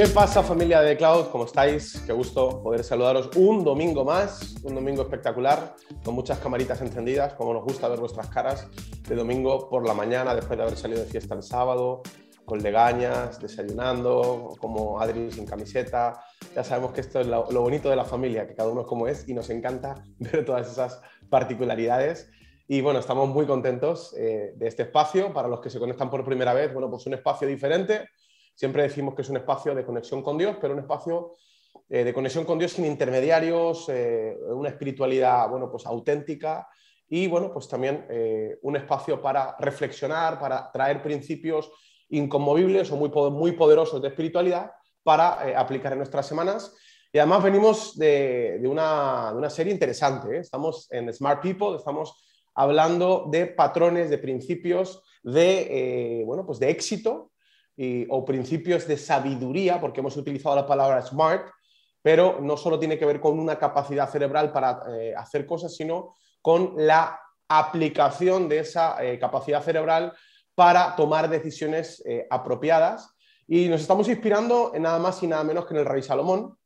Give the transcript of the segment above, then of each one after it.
¿Qué pasa familia de Cloud? ¿Cómo estáis? Qué gusto poder saludaros un domingo más, un domingo espectacular, con muchas camaritas encendidas, como nos gusta ver vuestras caras de domingo por la mañana, después de haber salido de fiesta el sábado, con legañas, desayunando, como Adri sin camiseta. Ya sabemos que esto es lo, bonito de la familia, que cada uno es como es y nos encanta ver todas esas particularidades. Y bueno, estamos muy contentos eh, de este espacio. Para los que se conectan por primera vez, bueno, pues un espacio diferente Siempre decimos que es un espacio de conexión con Dios, pero un espacio eh, de conexión con Dios sin intermediarios, eh, una espiritualidad, bueno, pues auténtica y, bueno, pues también eh, un espacio para reflexionar, para traer principios inconmovibles o muy, muy poderosos de espiritualidad para aplicar en nuestras semanas. Y además venimos de, una, de una, serie interesante. Estamos en Smart People, estamos hablando de patrones, de principios de, bueno, pues de éxito o principios de sabiduría, porque hemos utilizado la palabra smart, pero no solo tiene que ver con una capacidad cerebral para eh, hacer cosas, sino con la aplicación de esa eh, capacidad cerebral para tomar decisiones eh, apropiadas. Y nos estamos inspirando en nada más y nada menos que en el rey Salomón,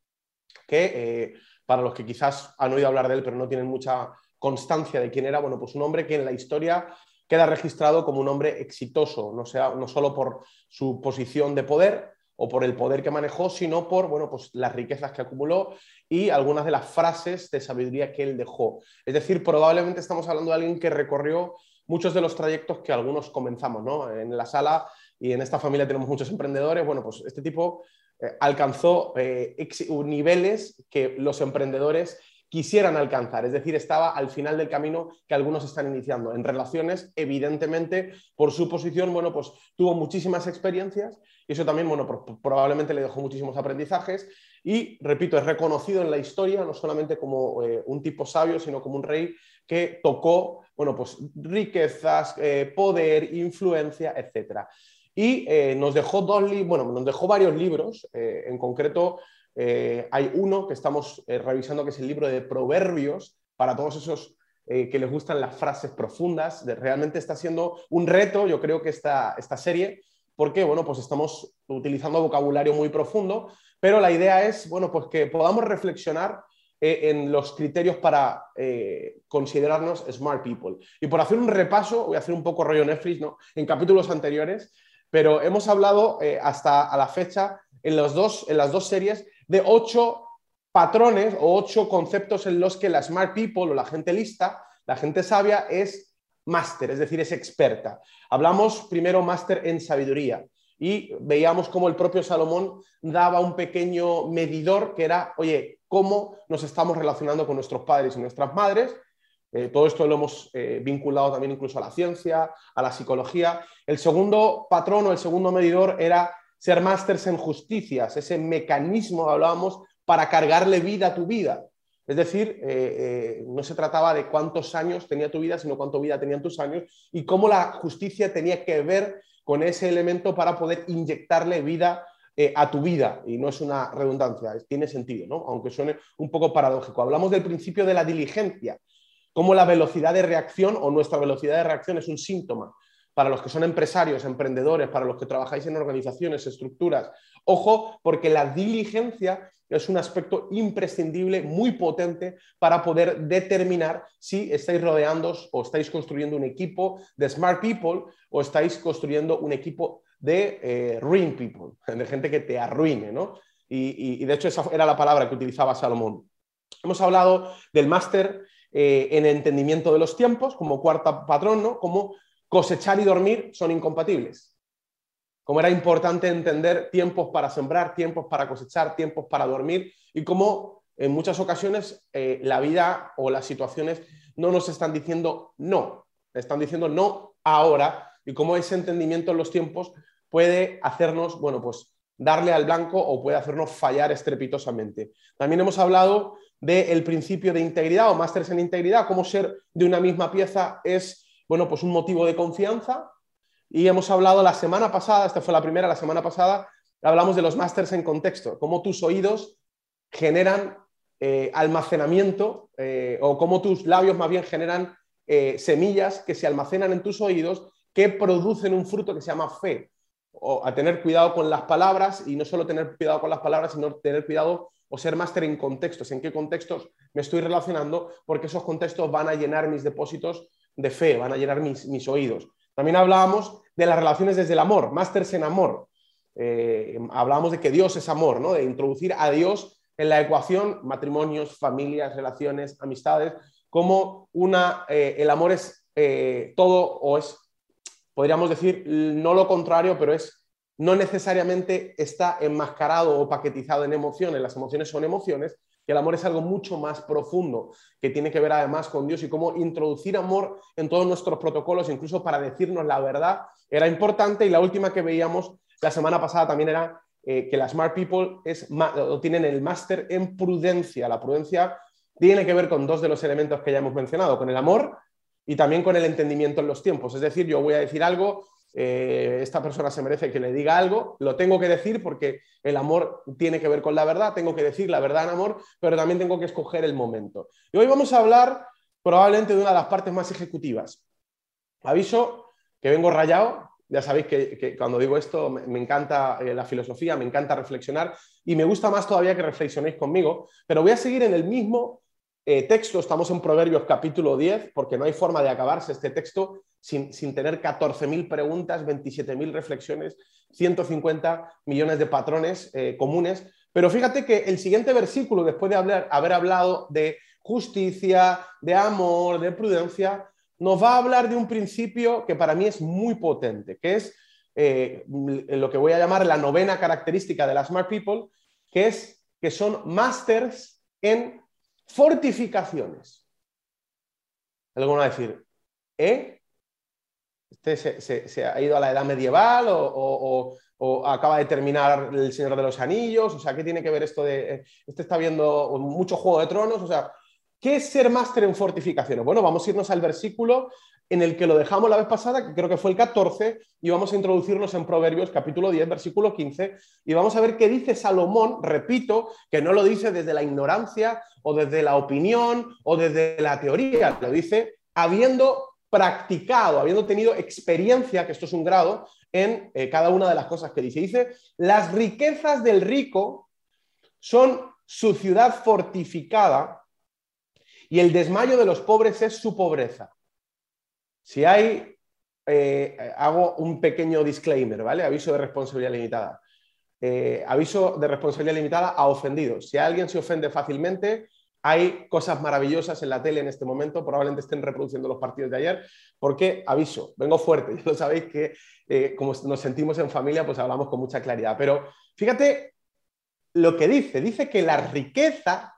que para los que quizás han oído hablar de él, pero no tienen mucha constancia de quién era, bueno, pues un hombre que en la historia queda registrado como un hombre exitoso, no, sea, no solo por su posición de poder o por el poder que manejó, sino por bueno, pues las riquezas que acumuló y algunas de las frases de sabiduría que él dejó. Es decir, probablemente estamos hablando de alguien que recorrió muchos de los trayectos que algunos comenzamos ¿no? en la sala y en esta familia tenemos muchos emprendedores. Bueno, pues este tipo eh, alcanzó eh, niveles que los emprendedores quisieran alcanzar. Es decir, estaba al final del camino que algunos están iniciando. En relaciones, evidentemente, por su posición, bueno, pues tuvo muchísimas experiencias y eso también, bueno, probablemente le dejó muchísimos aprendizajes y, repito, es reconocido en la historia no solamente como eh, un tipo sabio, sino como un rey que tocó, bueno, pues riquezas, eh, poder, influencia, etc. Y eh, nos dejó dos bueno, nos dejó varios libros, en concreto eh, hay uno que estamos eh, revisando que es el libro de Proverbios para todos esos eh, que les gustan las frases profundas. realmente está siendo un reto, yo creo que esta, esta serie, porque bueno, pues estamos utilizando vocabulario muy profundo, pero la idea es bueno, pues que podamos reflexionar en los criterios para considerarnos smart people. Y por hacer un repaso, voy a hacer un poco rollo Netflix, ¿no? En capítulos anteriores, pero hemos hablado hasta a la fecha en, los dos, en las dos series de ocho patrones o ocho conceptos en los que la smart people o la gente lista, la gente sabia es máster, es decir, es experta. Hablamos primero máster en sabiduría y veíamos cómo el propio Salomón daba un pequeño medidor que era, oye, cómo nos estamos relacionando con nuestros padres y nuestras madres. Eh, todo esto lo hemos eh, vinculado también incluso a la ciencia, a la psicología. El segundo patrón o el segundo medidor era ser másters en justicias, ese mecanismo hablábamos para cargarle vida a tu vida. Es decir, eh, eh, no se trataba de cuántos años tenía tu vida, sino cuánto vida tenían tus años y cómo la justicia tenía que ver con ese elemento para poder inyectarle vida eh, a tu vida. Y no es una redundancia, tiene sentido, ¿no? aunque suene un poco paradójico. Hablamos del principio de la diligencia, cómo la velocidad de reacción o nuestra velocidad de reacción es un síntoma para los que son empresarios, emprendedores, para los que trabajáis en organizaciones, estructuras. Ojo, porque la diligencia es un aspecto imprescindible, muy potente para poder determinar si estáis rodeándoos o estáis construyendo un equipo de smart people o estáis construyendo un equipo de eh, ruin people, de gente que te arruine, ¿no? Y, de hecho esa era la palabra que utilizaba Salomón. Hemos hablado del máster eh, en entendimiento de los tiempos como cuarta patrón, ¿no? Como cosechar y dormir son incompatibles. Como era importante entender tiempos para sembrar, tiempos para cosechar, tiempos para dormir y cómo en muchas ocasiones eh, la vida o las situaciones no nos están diciendo no, están diciendo no ahora y cómo ese entendimiento en los tiempos puede hacernos, bueno, pues darle al blanco o puede hacernos fallar estrepitosamente. También hemos hablado del principio de integridad o másteres en integridad, cómo ser de una misma pieza es bueno, pues un motivo de confianza. Y hemos hablado la semana pasada, esta fue la primera, la semana pasada, hablamos de los másters en contexto, cómo tus oídos generan eh, almacenamiento eh, o cómo tus labios más bien generan eh, semillas que se almacenan en tus oídos que producen un fruto que se llama fe. a tener cuidado con las palabras y no solo tener cuidado con las palabras, sino tener cuidado o ser máster en contextos, en qué contextos me estoy relacionando, porque esos contextos van a llenar mis depósitos de fe, van a llenar mis, mis oídos. También hablábamos de las relaciones desde el amor, másters en amor. Eh, hablábamos de que Dios es amor, ¿no? de introducir a Dios en la ecuación, matrimonios, familias, relaciones, amistades, como una, eh, el amor es eh, todo o es, podríamos decir, no lo contrario, pero es no necesariamente está enmascarado o paquetizado en emociones, las emociones son emociones, que el amor es algo mucho más profundo, que tiene que ver además con Dios y cómo introducir amor en todos nuestros protocolos, incluso para decirnos la verdad, era importante. Y la última que veíamos la semana pasada también era eh, que las Smart People es, tienen el máster en prudencia. La prudencia tiene que ver con dos de los elementos que ya hemos mencionado, con el amor y también con el entendimiento en los tiempos. Es decir, yo voy a decir algo, eh, esta persona se merece que le diga algo, lo tengo que decir porque el amor tiene que ver con la verdad, tengo que decir la verdad en amor, pero también tengo que escoger el momento. Y hoy vamos a hablar probablemente de una de las partes más ejecutivas. Aviso que vengo rayado, ya sabéis que, cuando digo esto me, encanta eh, la filosofía, me encanta reflexionar y me gusta más todavía que reflexionéis conmigo, pero voy a seguir en el mismo eh, texto, estamos en Proverbios capítulo 10, porque no hay forma de acabarse este texto sin, tener 14.000 preguntas, 27.000 reflexiones, 150 millones de patrones eh, comunes. Pero fíjate que el siguiente versículo, después de haber hablado de justicia, de amor, de prudencia, nos va a hablar de un principio que para mí es muy potente, que es eh, lo que voy a llamar la novena característica de las Smart People, que es que son masters en fortificaciones. Alguno va a decir, ¿eh? ¿Este se, ha ido a la edad medieval o, acaba de terminar El Señor de los Anillos? O sea, ¿qué tiene que ver esto de... Este está viendo mucho Juego de Tronos, o sea, ¿qué es ser máster en fortificaciones? Bueno, vamos a irnos al versículo en el que lo dejamos la vez pasada, que creo que fue el 14, y vamos a introducirnos en Proverbios capítulo 10, versículo 15, y vamos a ver qué dice Salomón, repito, que no lo dice desde la ignorancia o desde la opinión o desde la teoría, lo dice habiendo practicado, habiendo tenido experiencia, que esto es un grado, en eh, cada una de las cosas que dice. Dice, las riquezas del rico son su ciudad fortificada y el desmayo de los pobres es su pobreza. Si hay, eh, hago un pequeño disclaimer, ¿vale? Aviso de responsabilidad limitada. Eh, aviso de responsabilidad limitada a ofendidos. Si alguien se ofende fácilmente, hay cosas maravillosas en la tele en este momento, probablemente estén reproduciendo los partidos de ayer, porque, aviso, vengo fuerte, ya lo sabéis que eh, como nos sentimos en familia, pues hablamos con mucha claridad. Pero fíjate lo que dice, dice que la riqueza,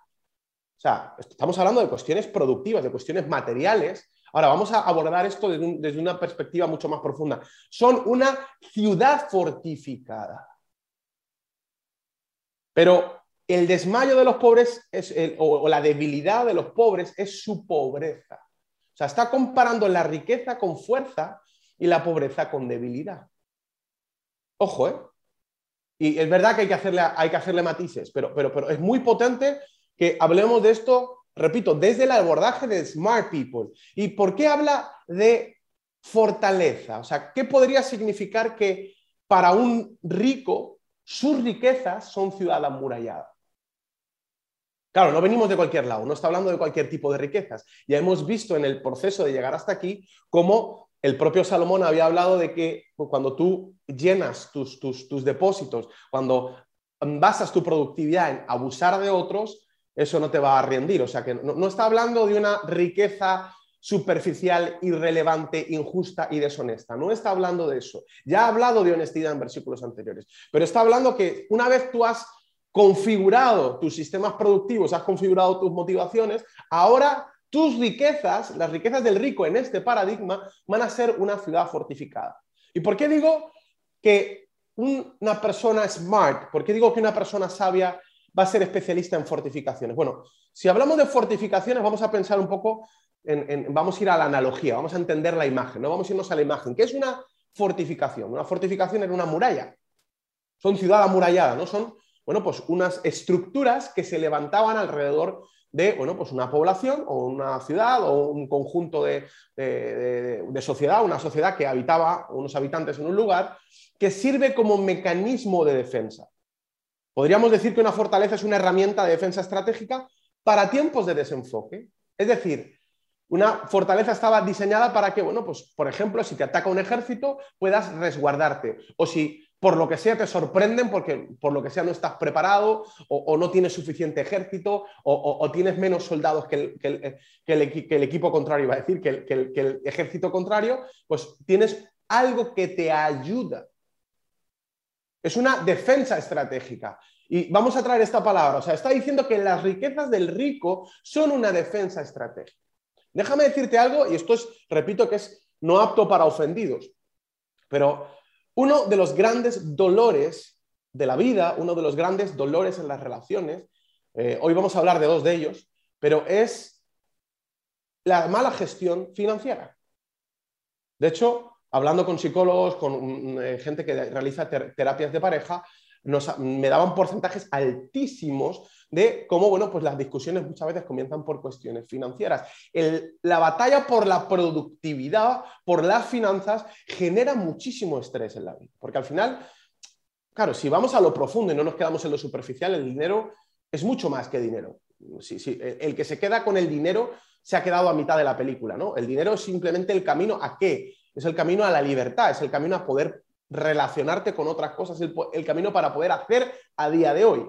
o sea, estamos hablando de cuestiones productivas, de cuestiones materiales, Ahora, vamos a abordar esto desde, una perspectiva mucho más profunda. Son una ciudad fortificada. Pero el desmayo de los pobres es o, la debilidad de los pobres es su pobreza. O sea, está comparando la riqueza con fuerza y la pobreza con debilidad. Ojo, ¿eh? Y es verdad que hay que hacerle, hay que hacerle matices, pero, pero, pero es muy potente que hablemos de esto repito, desde el abordaje de Smart People. ¿Y por qué habla de fortaleza? O sea, ¿qué podría significar que para un rico sus riquezas son ciudad amurallada? Claro, no venimos de cualquier lado, no está hablando de cualquier tipo de riquezas. Ya hemos visto en el proceso de llegar hasta aquí cómo el propio Salomón había hablado de que cuando tú llenas tus, tus, tus depósitos, cuando basas tu productividad en abusar de otros, eso no te va a rendir. O sea que no, está hablando de una riqueza superficial, irrelevante, injusta y deshonesta. No está hablando de eso. Ya ha hablado de honestidad en versículos anteriores, pero está hablando que una vez tú has configurado tus sistemas productivos, has configurado tus motivaciones, ahora tus riquezas, las riquezas del rico en este paradigma, van a ser una ciudad fortificada. ¿Y por qué digo que una persona smart, por qué digo que una persona sabia va a ser especialista en fortificaciones. Bueno, si hablamos de fortificaciones, vamos a pensar un poco, vamos a ir a la analogía, vamos a entender la imagen, ¿no? Vamos a irnos a la imagen. ¿Qué es una fortificación? Una fortificación es una muralla. Son ciudad amurallada, ¿no? Son, bueno, pues unas estructuras que se levantaban alrededor de bueno, pues una población o una ciudad o un conjunto de, de, sociedad, una sociedad que habitaba, unos habitantes en un lugar, que sirve como mecanismo de defensa. Podríamos decir que una fortaleza es una herramienta de defensa estratégica para tiempos de desenfoque. Es decir, una fortaleza estaba diseñada para que, bueno, pues, por ejemplo, si te ataca un ejército, puedas resguardarte. O si por lo que sea te sorprenden porque por lo que sea no estás preparado o, no tienes suficiente ejército o, tienes menos soldados que el, equipo contrario, iba a decir, que el ejército contrario, pues tienes algo que te ayuda. Es una defensa estratégica. Y vamos a traer esta palabra. O sea, está diciendo que las riquezas del rico son una defensa estratégica. Déjame decirte algo, y esto es, repito, que es no apto para ofendidos, pero uno de los grandes dolores de la vida, uno de los grandes dolores en las relaciones, eh, hoy vamos a hablar de dos de ellos, pero es la mala gestión financiera. De hecho, hablando con psicólogos, con mm, eh, gente que realiza terapias de pareja, me daban porcentajes altísimos de cómo, bueno, pues las discusiones muchas veces comienzan por cuestiones financieras. la batalla por la productividad, por las finanzas, genera muchísimo estrés en la vida, porque al final, claro, si vamos a lo profundo y no nos quedamos en lo superficial, el dinero es mucho más que dinero. el que se queda con el dinero se ha quedado a mitad de la película, ¿no? El dinero es simplemente el camino a qué? Es el camino a la libertad, es el camino a poder relacionarte con otras cosas, el, camino para poder hacer a día de hoy.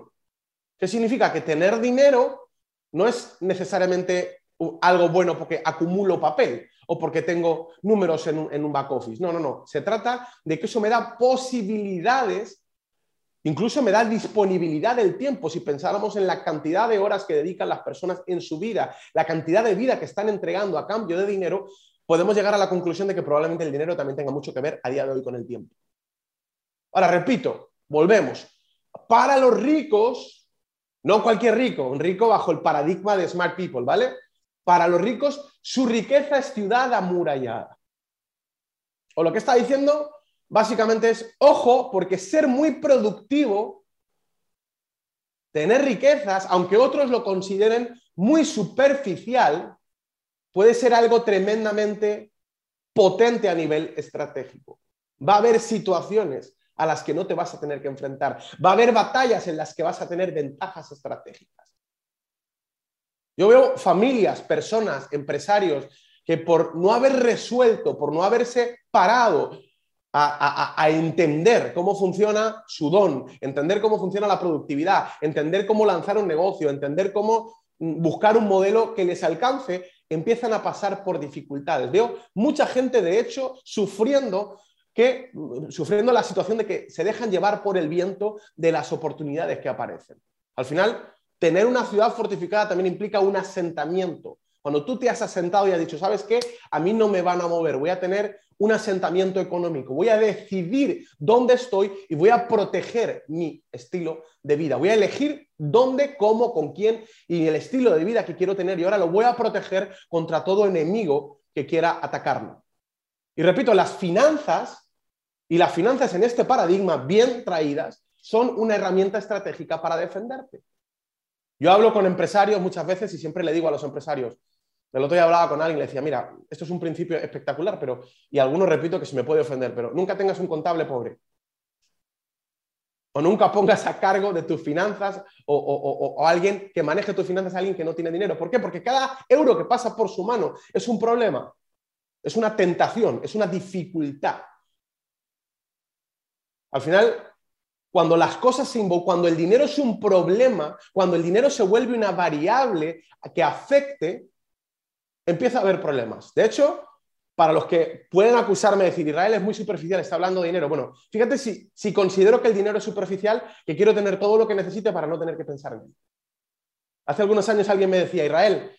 ¿Qué significa? Que tener dinero no es necesariamente algo bueno porque acumulo papel o porque tengo números en un, en un, back office. No, no, no. Se trata de que eso me da posibilidades, incluso me da disponibilidad del tiempo. Si pensáramos en la cantidad de horas que dedican las personas en su vida, la cantidad de vida que están entregando a cambio de dinero, podemos llegar a la conclusión de que probablemente el dinero también tenga mucho que ver a día de hoy con el tiempo. Ahora, repito, volvemos. Para los ricos, no cualquier rico, un rico bajo el paradigma de Smart People, ¿vale? Para los ricos, su riqueza es ciudad amurallada. O lo que está diciendo básicamente es, ojo, porque ser muy productivo, tener riquezas, aunque otros lo consideren muy superficial, puede ser algo tremendamente potente a nivel estratégico. Va a haber situaciones a las que no te vas a tener que enfrentar. Va a haber batallas en las que vas a tener ventajas estratégicas. Yo veo familias, personas, empresarios que por no haber resuelto, por no haberse parado a, entender cómo funciona su don, entender cómo funciona la productividad, entender cómo lanzar un negocio, entender cómo mm, buscar un modelo que les alcance, empiezan a pasar por dificultades. Veo mucha gente, de hecho, sufriendo que sufriendo la situación de que se dejan llevar por el viento de las oportunidades que aparecen. Al final, tener una ciudad fortificada también implica un asentamiento. Cuando tú te has asentado y has dicho, ¿sabes qué? A mí no me van a mover, voy a tener un asentamiento económico, voy a decidir dónde estoy y voy a proteger mi estilo de vida. Voy a elegir dónde, cómo, con quién y el estilo de vida que quiero tener y ahora lo voy a proteger contra todo enemigo que quiera atacarme. Y repito, las finanzas y las finanzas en este paradigma, bien traídas, son una herramienta estratégica para defenderte. Yo hablo con empresarios muchas veces y siempre le digo a los empresarios, el otro día hablaba con alguien y le decía, mira, esto es un principio espectacular, pero, y algunos repito que se me puede ofender, pero nunca tengas un contable pobre. O nunca pongas a cargo de tus finanzas o, o, alguien que maneje tus finanzas a alguien que no tiene dinero. ¿Por qué? Porque cada euro que pasa por su mano es un problema, es una tentación, es una dificultad. Al final, cuando las cosas se cuando el dinero es un problema, cuando el dinero se vuelve una variable que afecte, empieza a haber problemas. De hecho, para los que pueden acusarme de decir Israel es muy superficial, está hablando de dinero. Bueno, fíjate si, si considero que el dinero es superficial, que quiero tener todo lo que necesite para no tener que pensar en él. Hace algunos años alguien me decía, Israel,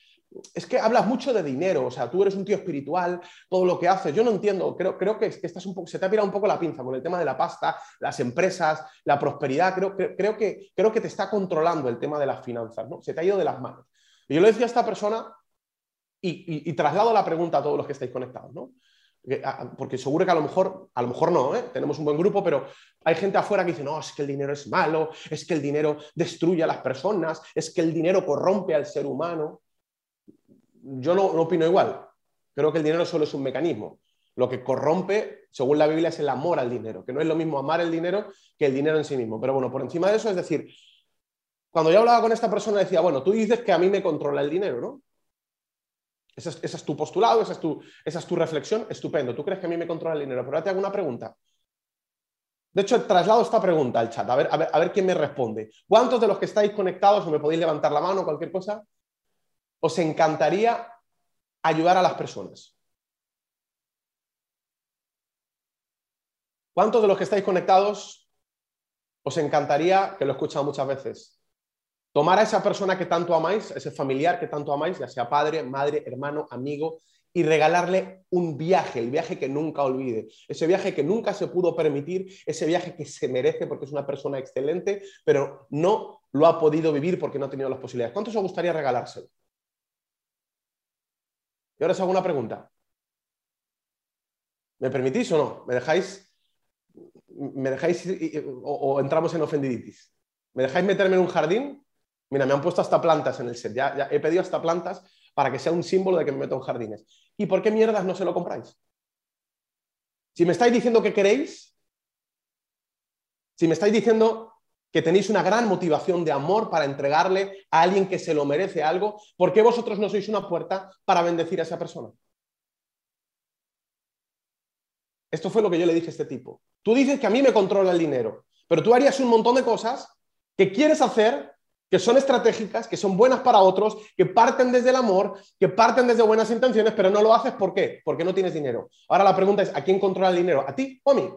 es que hablas mucho de dinero, o sea, tú eres un tío espiritual, todo lo que haces. Yo no entiendo, creo, creo que, estás un poco, se te ha pirado un poco la pinza con el tema de la pasta, las empresas, la prosperidad. Creo, creo, que, creo que te está controlando el tema de las finanzas, ¿no? Se te ha ido de las manos. Y yo le decía a esta persona, y, traslado la pregunta a todos los que estáis conectados, ¿no? porque seguro que a lo mejor, a lo mejor no, ¿eh? tenemos un buen grupo, pero hay gente afuera que dice, no, es que el dinero es malo, es que el dinero destruye a las personas, es que el dinero corrompe al ser humano. Yo no, no opino igual. Creo que el dinero solo es un mecanismo. Lo que corrompe, según la Biblia, es el amor al dinero, que no es lo mismo amar el dinero que el dinero en sí mismo. Pero bueno, por encima de eso, es decir, cuando yo hablaba con esta persona decía, bueno, tú dices que a mí me controla el dinero, ¿no? Ese es, tu postulado, esa es tu, esa es tu reflexión, estupendo. Tú crees que a mí me controla el dinero, pero ahora te hago una pregunta. De hecho, traslado esta pregunta al chat, a ver, a ver, a ver quién me responde. ¿Cuántos de los que estáis conectados, o me podéis levantar la mano, cualquier cosa, os encantaría ayudar a las personas? ¿Cuántos de los que estáis conectados os encantaría, que lo he escuchado muchas veces, Tomar a esa persona que tanto amáis, ese familiar que tanto amáis, ya sea padre, madre, hermano, amigo, y regalarle un viaje, el viaje que nunca olvide, ese viaje que nunca se pudo permitir, ese viaje que se merece porque es una persona excelente, pero no lo ha podido vivir porque no ha tenido las posibilidades. ¿Cuántos os gustaría regalárselo? Y ahora os hago una pregunta. ¿Me permitís o no? ¿Me dejáis, me dejáis o, entramos en ofendiditis? ¿Me dejáis meterme en un jardín Mira, me han puesto hasta plantas en el set. Ya, he pedido hasta plantas para que sea un símbolo de que me meto en jardines. ¿Y por qué mierdas no se lo compráis? Si me estáis diciendo que queréis, si me estáis diciendo que tenéis una gran motivación de amor para entregarle a alguien que se lo merece algo, ¿por qué vosotros no sois una puerta para bendecir a esa persona? Esto fue lo que yo le dije a este tipo. Tú dices que a mí me controla el dinero, pero tú harías un montón de cosas que quieres hacer que son estratégicas, que son buenas para otros, que parten desde el amor, que parten desde buenas intenciones, pero no lo haces ¿por qué? Porque no tienes dinero. Ahora la pregunta es, ¿a quién controla el dinero? ¿A ti o a mí?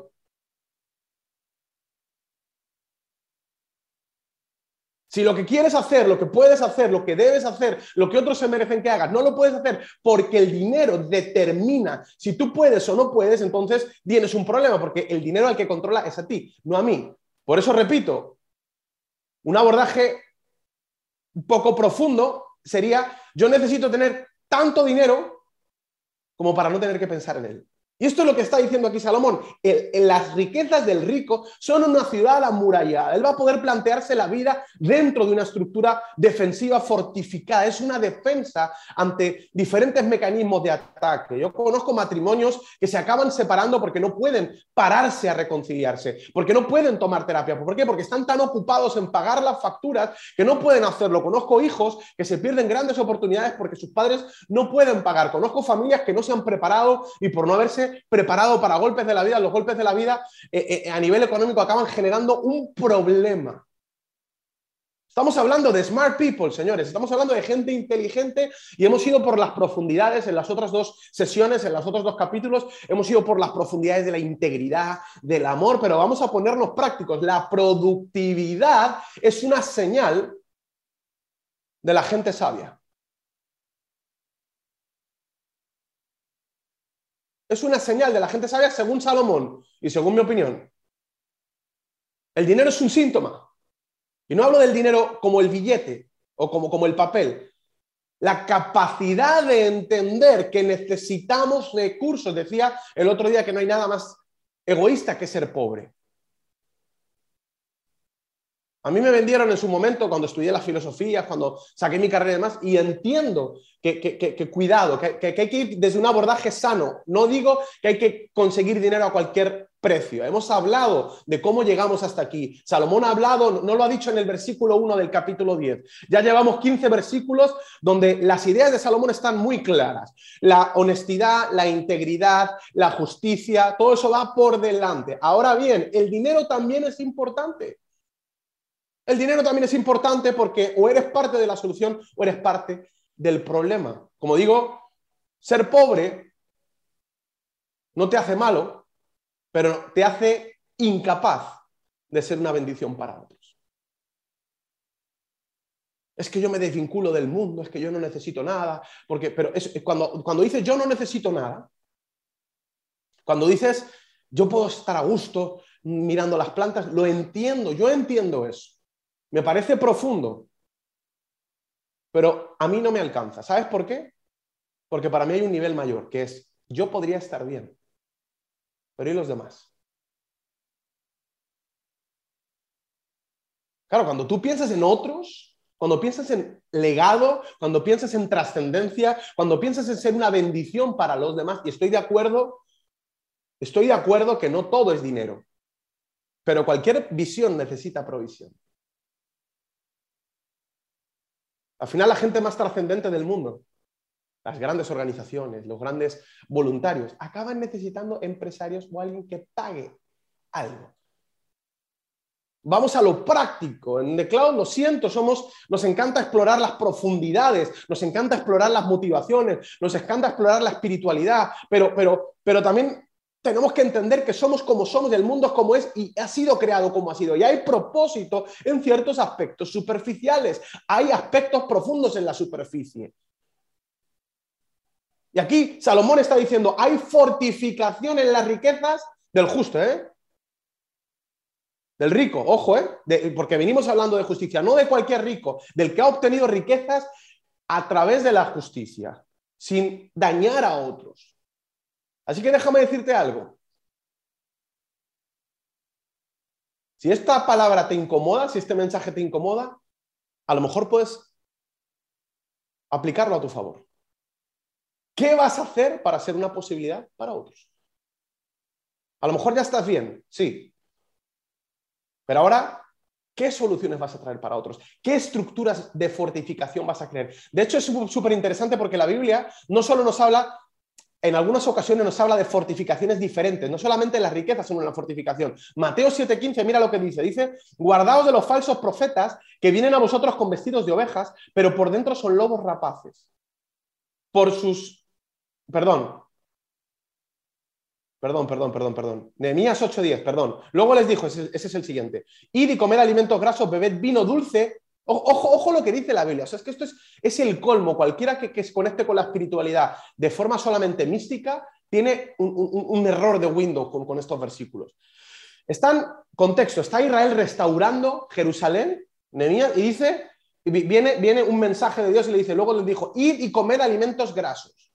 Si lo que quieres hacer, lo que puedes hacer, lo que debes hacer, lo que otros se merecen que hagas, no lo puedes hacer porque el dinero determina si tú puedes o no puedes, entonces tienes un problema porque el dinero al que controla es a ti, no a mí. Por eso repito, un abordaje poco profundo sería, yo necesito tener tanto dinero como para no tener que pensar en él. Y esto es lo que está diciendo aquí Salomón. las riquezas del rico son una ciudad amurallada. Él va a poder plantearse la vida dentro de una estructura defensiva fortificada. Es una defensa ante diferentes mecanismos de ataque. Yo conozco matrimonios que se acaban separando porque no pueden pararse a reconciliarse, porque no pueden tomar terapia. ¿Por qué? Porque están tan ocupados en pagar las facturas que no pueden hacerlo. Conozco hijos que se pierden grandes oportunidades porque sus padres no pueden pagar. Conozco familias que no se han preparado y por no haberse preparado para golpes de la vida, los golpes de la vida eh, eh, a nivel económico acaban generando un problema. Estamos hablando de smart people, señores, estamos hablando de gente inteligente y hemos ido por las profundidades en las otras dos sesiones, en los otros dos capítulos, hemos ido por las profundidades de la integridad, del amor, pero vamos a ponernos prácticos. La productividad es una señal de la gente sabia. Es una señal de la gente sabia según Salomón y según mi opinión. El dinero es un síntoma. Y no hablo del dinero como el billete o como, como el papel. La capacidad de entender que necesitamos recursos. Decía el otro día que no hay nada más egoísta que ser pobre. A mí me vendieron en su momento cuando estudié la filosofía, cuando saqué mi carrera y demás, y entiendo que, cuidado, que, hay que ir desde un abordaje sano. No digo que hay que conseguir dinero a cualquier precio. Hemos hablado de cómo llegamos hasta aquí. Salomón ha hablado, no lo ha dicho en el versículo 1 del capítulo 10. Ya llevamos 15 versículos donde las ideas de Salomón están muy claras. La honestidad, la integridad, la justicia, todo eso va por delante. Ahora bien, el dinero también es importante. El dinero también es importante porque o eres parte de la solución o eres parte del problema. Como digo, ser pobre no te hace malo, pero te hace incapaz de ser una bendición para otros. Es que yo me desvinculo del mundo, es que yo no necesito nada, porque, pero es, cuando, cuando dices yo no necesito nada, cuando dices yo puedo estar a gusto mirando las plantas, lo entiendo, yo entiendo eso. Me parece profundo, pero a mí no me alcanza. ¿Sabes por qué? Porque para mí hay un nivel mayor, que es, yo podría estar bien. Pero ¿y los demás? Claro, cuando tú piensas en otros, cuando piensas en legado, cuando piensas en trascendencia, cuando piensas en ser una bendición para los demás, y estoy de acuerdo, estoy de acuerdo que no todo es dinero, pero cualquier visión necesita provisión. Al final la gente más trascendente del mundo, las grandes organizaciones, los grandes voluntarios, acaban necesitando empresarios o alguien que pague algo. Vamos a lo práctico. En The Cloud, lo siento, somos, nos encanta explorar las profundidades, nos encanta explorar las motivaciones, nos encanta explorar la espiritualidad, pero, pero, pero también tenemos que entender que somos como somos, el mundo es como es y ha sido creado como ha sido. Y hay propósito en ciertos aspectos superficiales, hay aspectos profundos en la superficie. Y aquí Salomón está diciendo, hay fortificación en las riquezas del justo, ¿eh? Del rico, ojo, ¿eh? porque venimos hablando de justicia, no de cualquier rico, del que ha obtenido riquezas a través de la justicia, sin dañar a otros. Así que déjame decirte algo. Si esta palabra te incomoda, si este mensaje te incomoda, a lo mejor puedes aplicarlo a tu favor. ¿Qué vas a hacer para ser una posibilidad para otros? A lo mejor ya estás bien, sí, pero ahora, ¿qué soluciones vas a traer para otros? ¿Qué estructuras de fortificación vas a crear? De hecho, es súper interesante porque la Biblia no solo nos habla, en algunas ocasiones nos habla de fortificaciones diferentes, no solamente las riquezas son una fortificación. Mateo 7:15, mira lo que dice, dice, guardaos de los falsos profetas que vienen a vosotros con vestidos de ovejas, pero por dentro son lobos rapaces. Por sus, perdón, Perdón, perdón, perdón, perdón. Nehemías 8.10, perdón. Luego les dijo, ese, es el siguiente. Id y comer alimentos grasos, bebed vino dulce. Ojo, ojo, lo que dice la Biblia. O sea, es que esto es, es el colmo. Cualquiera que, se conecte con la espiritualidad de forma solamente mística tiene un, error de Windows con, estos versículos. Están, contexto, está Israel restaurando Jerusalén, Nehemías, y dice, viene, viene un mensaje de Dios y le dice, luego les dijo, id y comer alimentos grasos.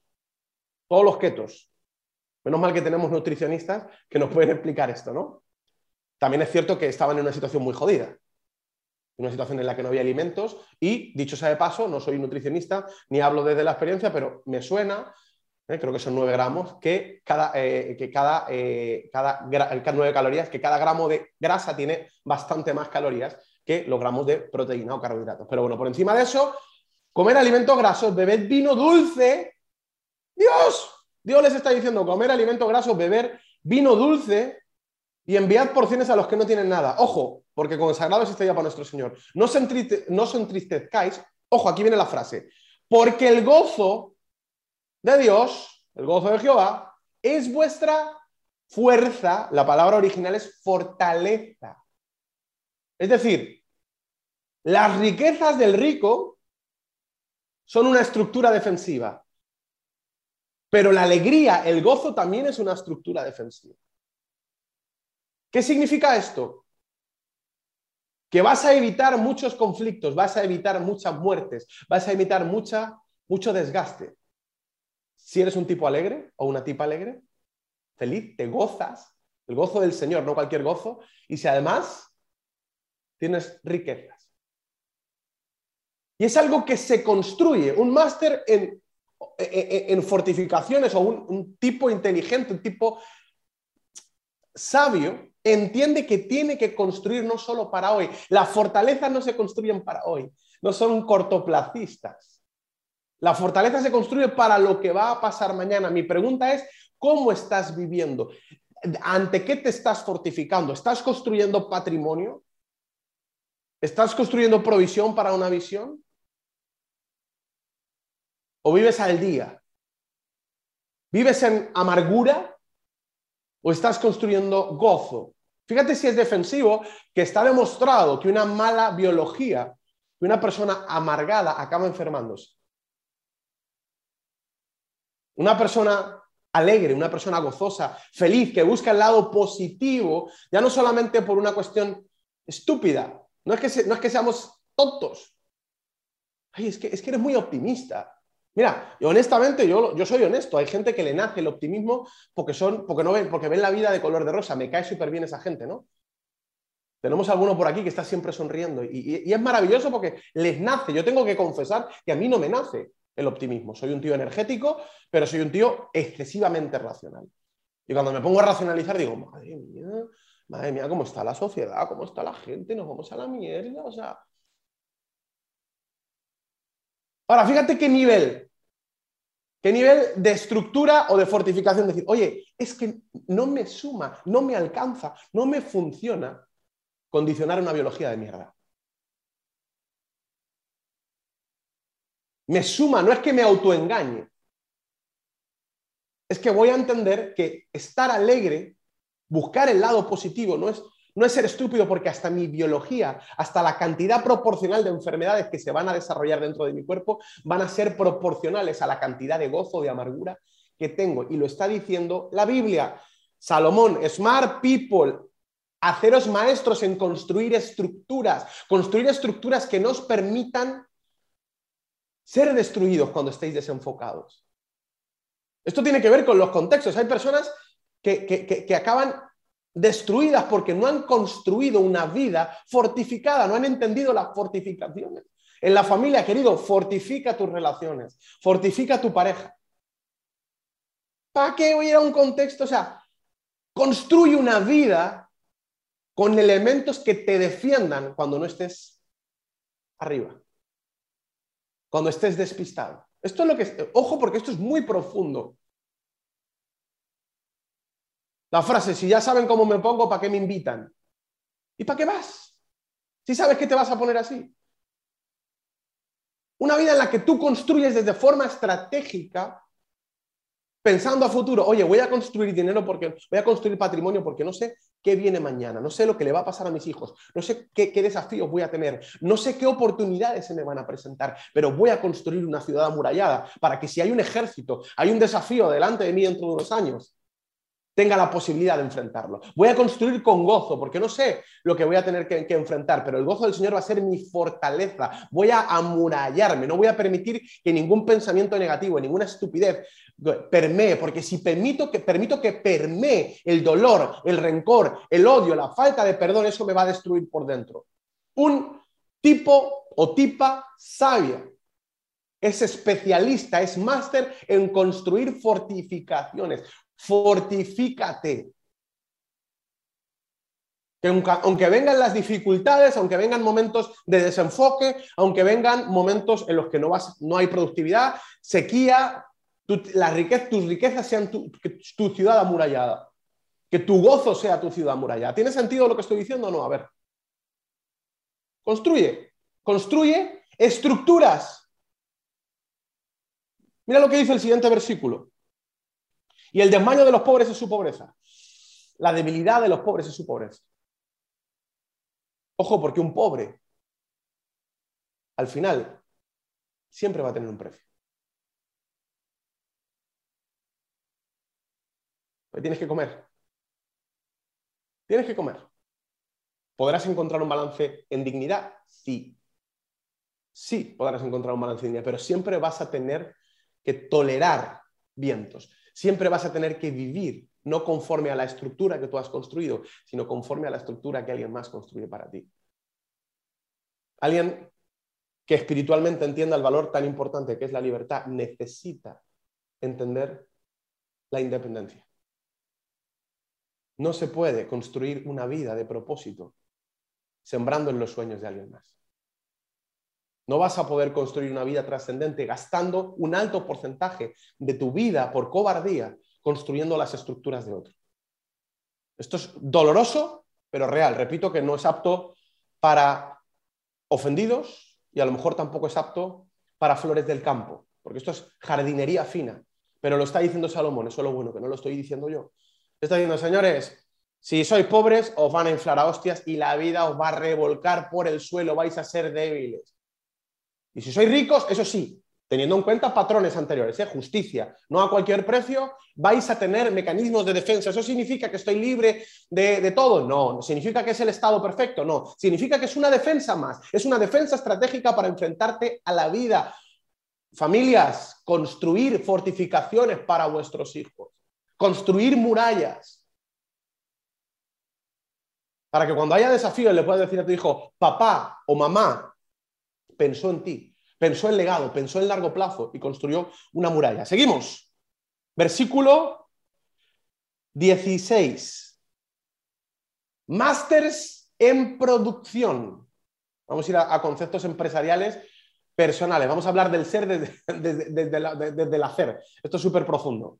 Todos los ketos, Menos mal que tenemos nutricionistas que nos pueden explicar esto, ¿no? También es cierto que estaban en una situación muy jodida, una situación en la que no había alimentos y, dicho sea de paso, no soy nutricionista ni hablo desde la experiencia, pero me suena, ¿eh? creo que son 9 gramos, que cada, eh, que cada, eh, cada, 9 calorías, que cada gramo de grasa tiene bastante más calorías que los gramos de proteína o carbohidratos. Pero bueno, por encima de eso, comer alimentos grasos, beber vino dulce. Dios, Dios les está diciendo comer alimentos grasos, beber vino dulce y enviar porciones a los que no tienen nada. Ojo, porque consagrado es este día para nuestro Señor. No se, no se entristezcáis. Ojo, aquí viene la frase. Porque el gozo de Dios, el gozo de Jehová, es vuestra fuerza. La palabra original es fortaleza. Es decir, las riquezas del rico son una estructura defensiva. Pero la alegría, el gozo también es una estructura defensiva. ¿Qué significa esto? Que vas a evitar muchos conflictos, vas a evitar muchas muertes, vas a evitar mucha, mucho desgaste. Si eres un tipo alegre o una tipa alegre, feliz, te gozas, el gozo del Señor, no cualquier gozo, y si además tienes riquezas. Y es algo que se construye. Un máster en en fortificaciones o un, tipo inteligente, un tipo sabio, entiende que tiene que construir no solo para hoy. Las fortalezas no se construyen para hoy, no son cortoplacistas. La fortaleza se construye para lo que va a pasar mañana. Mi pregunta es, ¿cómo estás viviendo? ¿Ante qué te estás fortificando? ¿Estás construyendo patrimonio? ¿Estás construyendo provisión para una visión? ¿O vives al día? ¿Vives en amargura o estás construyendo gozo? Fíjate si es defensivo, que está demostrado que una mala biología, que una persona amargada acaba enfermándose. Una persona alegre, una persona gozosa, feliz, que busca el lado positivo, ya no solamente por una cuestión estúpida, no es que, no es que seamos tontos. Ay, es que, es que eres muy optimista. Mira, honestamente, yo, yo soy honesto. Hay gente que le nace el optimismo porque, son, porque, no ven, porque ven la vida de color de rosa. Me cae súper bien esa gente, ¿no? Tenemos alguno por aquí que está siempre sonriendo y, y, es maravilloso porque les nace. Yo tengo que confesar que a mí no me nace el optimismo. Soy un tío energético, pero soy un tío excesivamente racional. Y cuando me pongo a racionalizar digo, madre mía, madre mía, cómo está la sociedad, cómo está la gente, nos vamos a la mierda, o sea... Ahora, fíjate qué nivel, qué nivel de estructura o de fortificación. Decir, oye, es que no me suma, no me alcanza, no me funciona condicionar una biología de mierda. Me suma, no es que me autoengañe. Es que voy a entender que estar alegre, buscar el lado positivo, no es, no es ser estúpido porque hasta mi biología, hasta la cantidad proporcional de enfermedades que se van a desarrollar dentro de mi cuerpo, van a ser proporcionales a la cantidad de gozo, de amargura que tengo. Y lo está diciendo la Biblia. Salomón, Smart People, haceros maestros en construir estructuras, construir estructuras que nos permitan ser destruidos cuando estéis desenfocados. Esto tiene que ver con los contextos. Hay personas que, acaban destruidas porque no han construido una vida fortificada, no han entendido las fortificaciones. En la familia, querido, fortifica tus relaciones, fortifica tu pareja. ¿Para qué voy a un contexto? O sea, construye una vida con elementos que te defiendan cuando no estés arriba cuando estés despistado. Esto es lo que... Ojo porque esto es muy profundo. La frase, si ya saben cómo me pongo, ¿para qué me invitan? ¿Y para qué vas? Si sabes que te vas a poner así. Una vida en la que tú construyes desde forma estratégica pensando a futuro, oye, voy a construir dinero porque voy a construir patrimonio porque no sé qué viene mañana, no sé lo que le va a pasar a mis hijos, no sé qué, desafíos voy a tener, no sé qué oportunidades se me van a presentar, pero voy a construir una ciudad amurallada para que si hay un ejército, hay un desafío delante de mí dentro de unos años, tenga la posibilidad de enfrentarlo. Voy a construir con gozo, porque no sé lo que voy a tener que, enfrentar, pero el gozo del Señor va a ser mi fortaleza. Voy a amurallarme, no voy a permitir que ningún pensamiento negativo, ninguna estupidez permee, porque si permito que, permito que permee el dolor, el rencor, el odio, la falta de perdón, eso me va a destruir por dentro. Un tipo o tipa sabia es especialista, es máster en construir fortificaciones fortifícate. Que aunque, vengan las dificultades, aunque vengan momentos de desenfoque, aunque vengan momentos en los que no, vas, no hay productividad, sequía, la riqueza, tus riquezas sean tu, tu ciudad amurallada. Que tu gozo sea tu ciudad amurallada. ¿Tiene sentido lo que estoy diciendo o no? A ver. Construye. Construye estructuras. Mira lo que dice el siguiente versículo. Y el desmayo de los pobres es su pobreza. La debilidad de los pobres es su pobreza. Ojo, porque un pobre, al final, siempre va a tener un precio. Pues tienes que comer. Tienes que comer. ¿Podrás encontrar un balance en dignidad? Sí. Sí, podrás encontrar un balance en dignidad, pero siempre vas a tener que tolerar vientos siempre vas a tener que vivir no conforme a la estructura que tú has construido, sino conforme a la estructura que alguien más construye para ti. Alguien que espiritualmente entienda el valor tan importante que es la libertad necesita entender la independencia. No se puede construir una vida de propósito sembrando en los sueños de alguien más. No vas a poder construir una vida trascendente gastando un alto porcentaje de tu vida por cobardía construyendo las estructuras de otro. Esto es doloroso, pero real. Repito que no es apto para ofendidos y a lo mejor tampoco es apto para flores del campo, porque esto es jardinería fina. Pero lo está diciendo Salomón, eso es lo bueno, que no lo estoy diciendo yo. Está diciendo, señores, si sois pobres, os van a inflar a hostias y la vida os va a revolcar por el suelo, vais a ser débiles. Y si sois ricos, eso sí, teniendo en cuenta patrones anteriores, ¿eh? justicia, no a cualquier precio, vais a tener mecanismos de defensa. ¿Eso significa que estoy libre de, de todo? No. ¿Significa que es el Estado perfecto? No. Significa que es una defensa más, es una defensa estratégica para enfrentarte a la vida. Familias, construir fortificaciones para vuestros hijos, construir murallas. Para que cuando haya desafíos le puedas decir a tu hijo, papá o mamá, pensó en ti, pensó en legado, pensó en largo plazo y construyó una muralla. Seguimos. Versículo 16. Másters en producción. Vamos a ir a, conceptos empresariales personales. Vamos a hablar del ser desde, el hacer. Esto es súper profundo.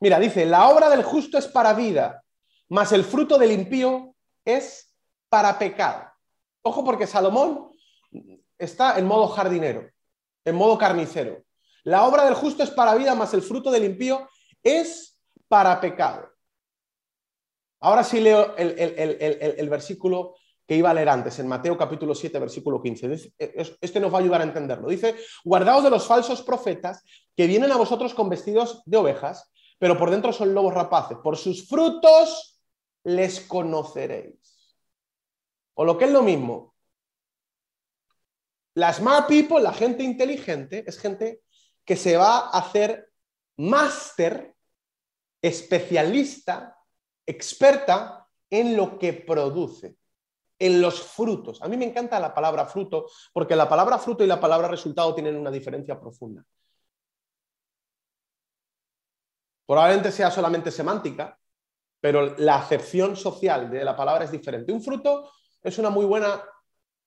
Mira, dice, la obra del justo es para vida, mas el fruto del impío es para pecado. Ojo porque Salomón está en modo jardinero, en modo carnicero. La obra del justo es para vida, mas el fruto del impío es para pecado. Ahora sí leo el, versículo que iba a leer antes, en Mateo capítulo 7, versículo 15. Este nos va a ayudar a entenderlo. Dice, guardaos de los falsos profetas que vienen a vosotros con vestidos de ovejas, pero por dentro son lobos rapaces. Por sus frutos les conoceréis. O lo que es lo mismo, la smart people, la gente inteligente, es gente que se va a hacer máster, especialista, experta en lo que produce, en los frutos. A mí me encanta la palabra fruto porque la palabra fruto y la palabra resultado tienen una diferencia profunda. Probablemente sea solamente semántica, pero la acepción social de la palabra es diferente. Un fruto es una muy buena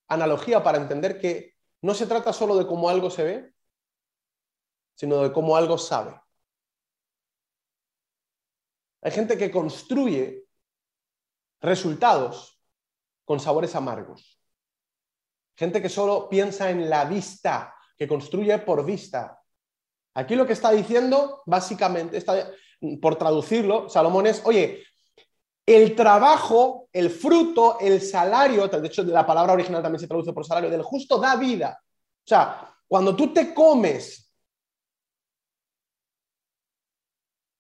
analogía para entender que no se trata solo de cómo algo se ve, sino de cómo algo sabe. Hay gente que construye resultados con sabores amargos. Gente que solo piensa en la vista, que construye por vista. Aquí lo que está diciendo, básicamente, está, por traducirlo, Salomón es, oye, el trabajo, el fruto, el salario, de hecho la palabra original también se traduce por salario, del justo da vida. O sea, cuando tú te comes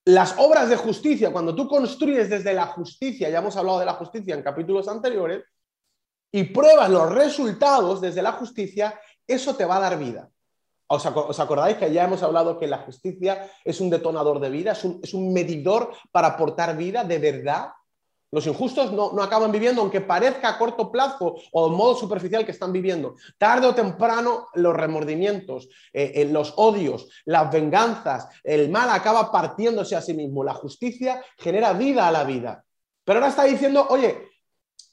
las obras de justicia, cuando tú construyes desde la justicia, ya hemos hablado de la justicia en capítulos anteriores, y pruebas los resultados desde la justicia, eso te va a dar vida. ¿Os, acordáis que ya hemos hablado que la justicia es un detonador de vida, es un, es un medidor para aportar vida de verdad? Los injustos no, acaban viviendo, aunque parezca a corto plazo o de modo superficial que están viviendo. Tarde o temprano, los remordimientos, eh, eh, los odios, las venganzas, el mal acaba partiéndose a sí mismo. La justicia genera vida a la vida. Pero ahora está diciendo, oye,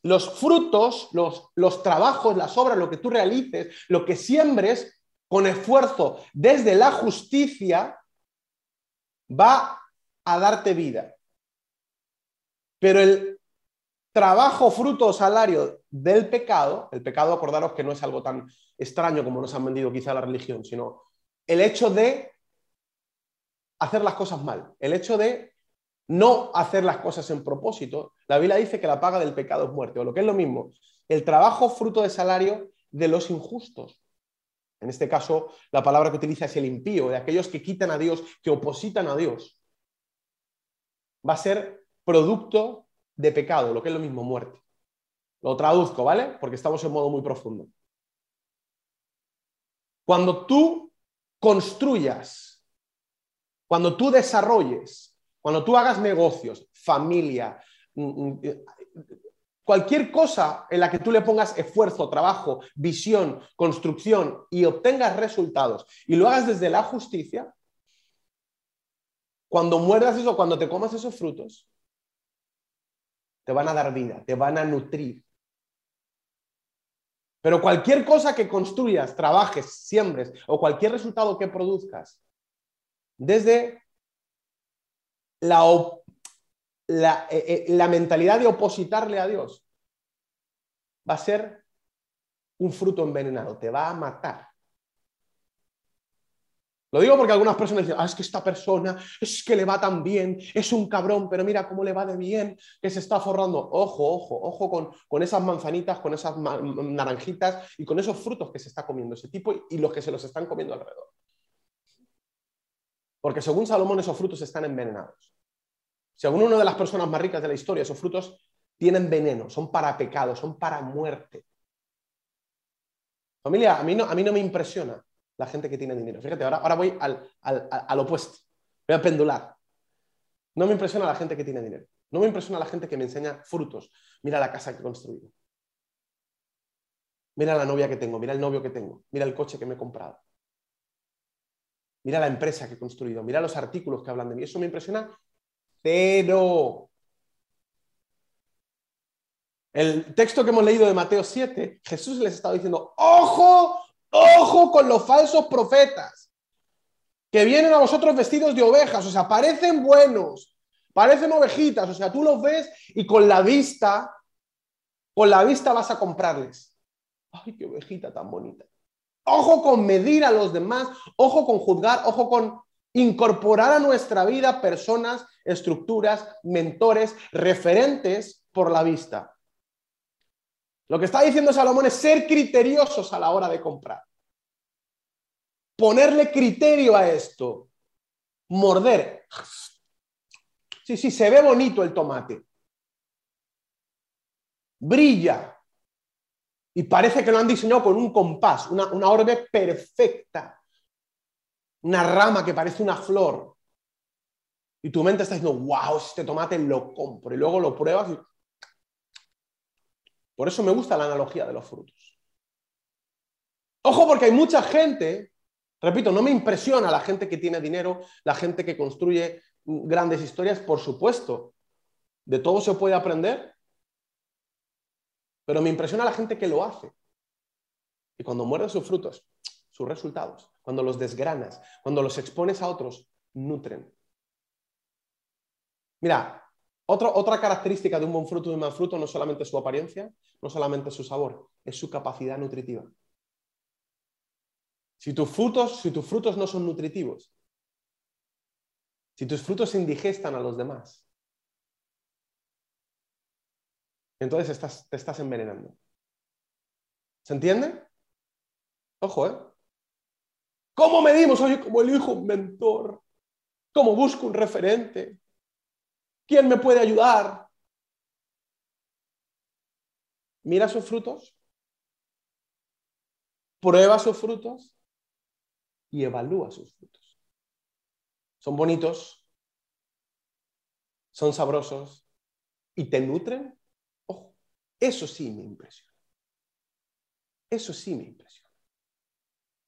los frutos, los, los trabajos, las obras, lo que tú realices, lo que siembres con esfuerzo desde la justicia, va a darte vida. Pero el trabajo, fruto o salario del pecado, el pecado, acordaros que no es algo tan extraño como nos han vendido quizá la religión, sino el hecho de hacer las cosas mal, el hecho de no hacer las cosas en propósito. La Biblia dice que la paga del pecado es muerte, o lo que es lo mismo, el trabajo, fruto de salario de los injustos. En este caso, la palabra que utiliza es el impío, de aquellos que quitan a Dios, que opositan a Dios. Va a ser producto de pecado, lo que es lo mismo, muerte. Lo traduzco, ¿vale? Porque estamos en modo muy profundo. Cuando tú construyas, cuando tú desarrolles, cuando tú hagas negocios, familia, mm, mm, cualquier cosa en la que tú le pongas esfuerzo, trabajo, visión, construcción y obtengas resultados y lo hagas desde la justicia, cuando muerdas eso, cuando te comas esos frutos, te van a dar vida, te van a nutrir. Pero cualquier cosa que construyas, trabajes, siembres o cualquier resultado que produzcas, desde la, eh, eh, la mentalidad de opositarle a Dios, va a ser un fruto envenenado, te va a matar. Lo digo porque algunas personas dicen, ah, es que esta persona es que le va tan bien, es un cabrón, pero mira cómo le va de bien, que se está forrando. Ojo, ojo, ojo con, con esas manzanitas, con esas naranjitas y con esos frutos que se está comiendo ese tipo y, los que se los están comiendo alrededor. Porque según Salomón esos frutos están envenenados. Según una de las personas más ricas de la historia, esos frutos tienen veneno, son para pecado, son para muerte. Familia, a mí no, a mí no me impresiona la gente que tiene dinero. Fíjate, ahora, ahora voy al, al opuesto. Voy a pendular. No me impresiona la gente que tiene dinero. No me impresiona la gente que me enseña frutos. Mira la casa que he construido. Mira la novia que tengo, mira el novio que tengo, mira el coche que me he comprado. Mira la empresa que he construido, mira los artículos que hablan de mí. Eso me impresiona pero El texto que hemos leído de Mateo 7, Jesús les estaba diciendo, ojo, ojo con los falsos profetas, que vienen a vosotros vestidos de ovejas, o sea, parecen buenos, parecen ovejitas, o sea, tú los ves y con la vista, con la vista vas a comprarles. Ay, qué ovejita tan bonita. Ojo con medir a los demás, ojo con juzgar, ojo con incorporar a nuestra vida personas, estructuras, mentores, referentes por la vista. Lo que está diciendo Salomón es ser criteriosos a la hora de comprar. Ponerle criterio a esto. Morder. Sí, sí, se ve bonito el tomate. Brilla. Y parece que lo han diseñado con un compás, una, una orbe perfecta una rama que parece una flor, y tu mente está diciendo, wow, este tomate lo compro, y luego lo pruebas y... Por eso me gusta la analogía de los frutos. Ojo porque hay mucha gente, repito, no me impresiona la gente que tiene dinero, la gente que construye grandes historias, por supuesto, de todo se puede aprender, pero me impresiona la gente que lo hace. Y cuando muerde sus frutos, sus resultados, cuando los desgranas, cuando los expones a otros, nutren. Mira, otra característica de un buen fruto y un mal fruto no solamente su apariencia, no solamente su sabor, es su capacidad nutritiva. Si tus frutos, si tus frutos no son nutritivos, si tus frutos indigestan a los demás, entonces te estás envenenando. ¿Se entiende? Ojo, ¿eh? ¿Cómo medimos? Oye, ¿cómo elijo un mentor? ¿Cómo busco un referente? ¿Quién me puede ayudar? Mira sus frutos, prueba sus frutos y evalúa sus frutos. ¿Son bonitos? ¿Son sabrosos? ¿Y te nutren? Ojo, eso sí me impresiona. Eso sí me impresiona.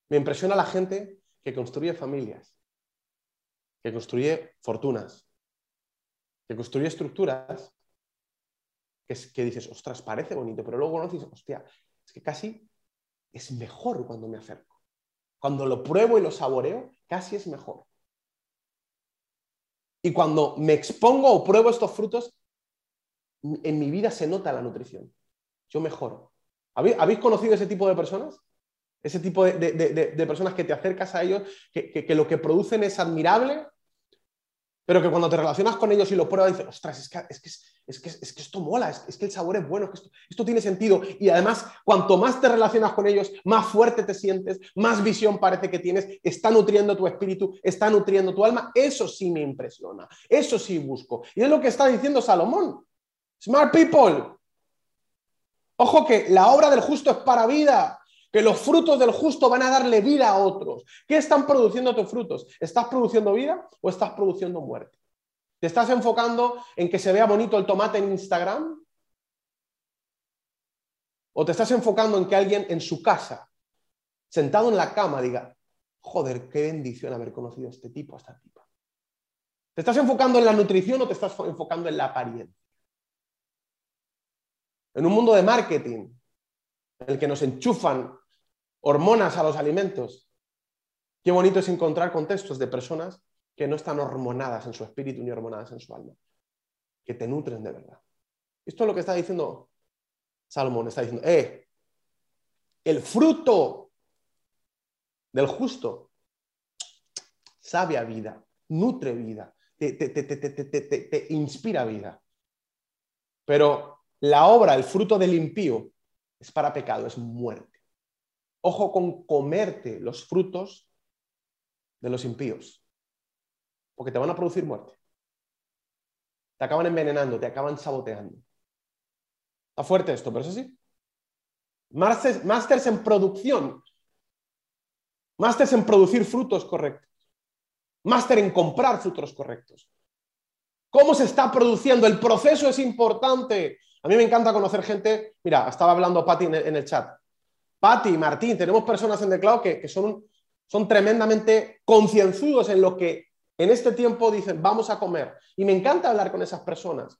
Me impresiona la gente que construye familias, que construye fortunas, que construye estructuras, que, dices, ostras, parece bonito, pero luego no dices, hostia, es que casi es mejor cuando me acerco. Cuando lo pruebo y lo saboreo, casi es mejor. Y cuando me expongo o pruebo estos frutos, en mi vida se nota la nutrición. Yo mejoro. ¿Habéis conocido ese tipo de personas? Ese tipo de, personas que te acercas a ellos, que, lo que producen es admirable, pero que cuando te relacionas con ellos y lo pruebas, dices, ostras, es que, es que, es que, esto mola, es, que el sabor es bueno, que esto, esto tiene sentido. Y además, cuanto más te relacionas con ellos, más fuerte te sientes, más visión parece que tienes, está nutriendo tu espíritu, está nutriendo tu alma. Eso sí me impresiona, eso sí busco. Y es lo que está diciendo Salomón. Smart people. Ojo que la obra del justo es para vida que los frutos del justo van a darle vida a otros. ¿Qué están produciendo tus frutos? ¿Estás produciendo vida o estás produciendo muerte? ¿Te estás enfocando en que se vea bonito el tomate en Instagram? ¿O te estás enfocando en que alguien en su casa, sentado en la cama, diga, joder, qué bendición haber conocido a este tipo, a esta tipa? ¿Te estás enfocando en la nutrición o te estás enfocando en la apariencia? En un mundo de marketing, en el que nos enchufan hormonas a los alimentos. Qué bonito es encontrar contextos de personas que no están hormonadas en su espíritu ni hormonadas en su alma, que te nutren de verdad. Esto es lo que está diciendo Salomón, está diciendo, eh, el fruto del justo sabe a vida, nutre vida, te, te inspira vida. Pero la obra, el fruto del impío, es para pecado, es muerte. Ojo con comerte los frutos de los impíos, porque te van a producir muerte. Te acaban envenenando, te acaban saboteando. Está fuerte esto, pero es así. Masters en producción. Máster en producir frutos correctos. Máster en comprar frutos correctos. ¿Cómo se está produciendo? El proceso es importante. A mí me encanta conocer gente. Mira, estaba hablando Patti en el chat. Patti, Martín, tenemos personas en The Cloud que, que son, son tremendamente concienzudos en lo que en este tiempo dicen, vamos a comer. Y me encanta hablar con esas personas.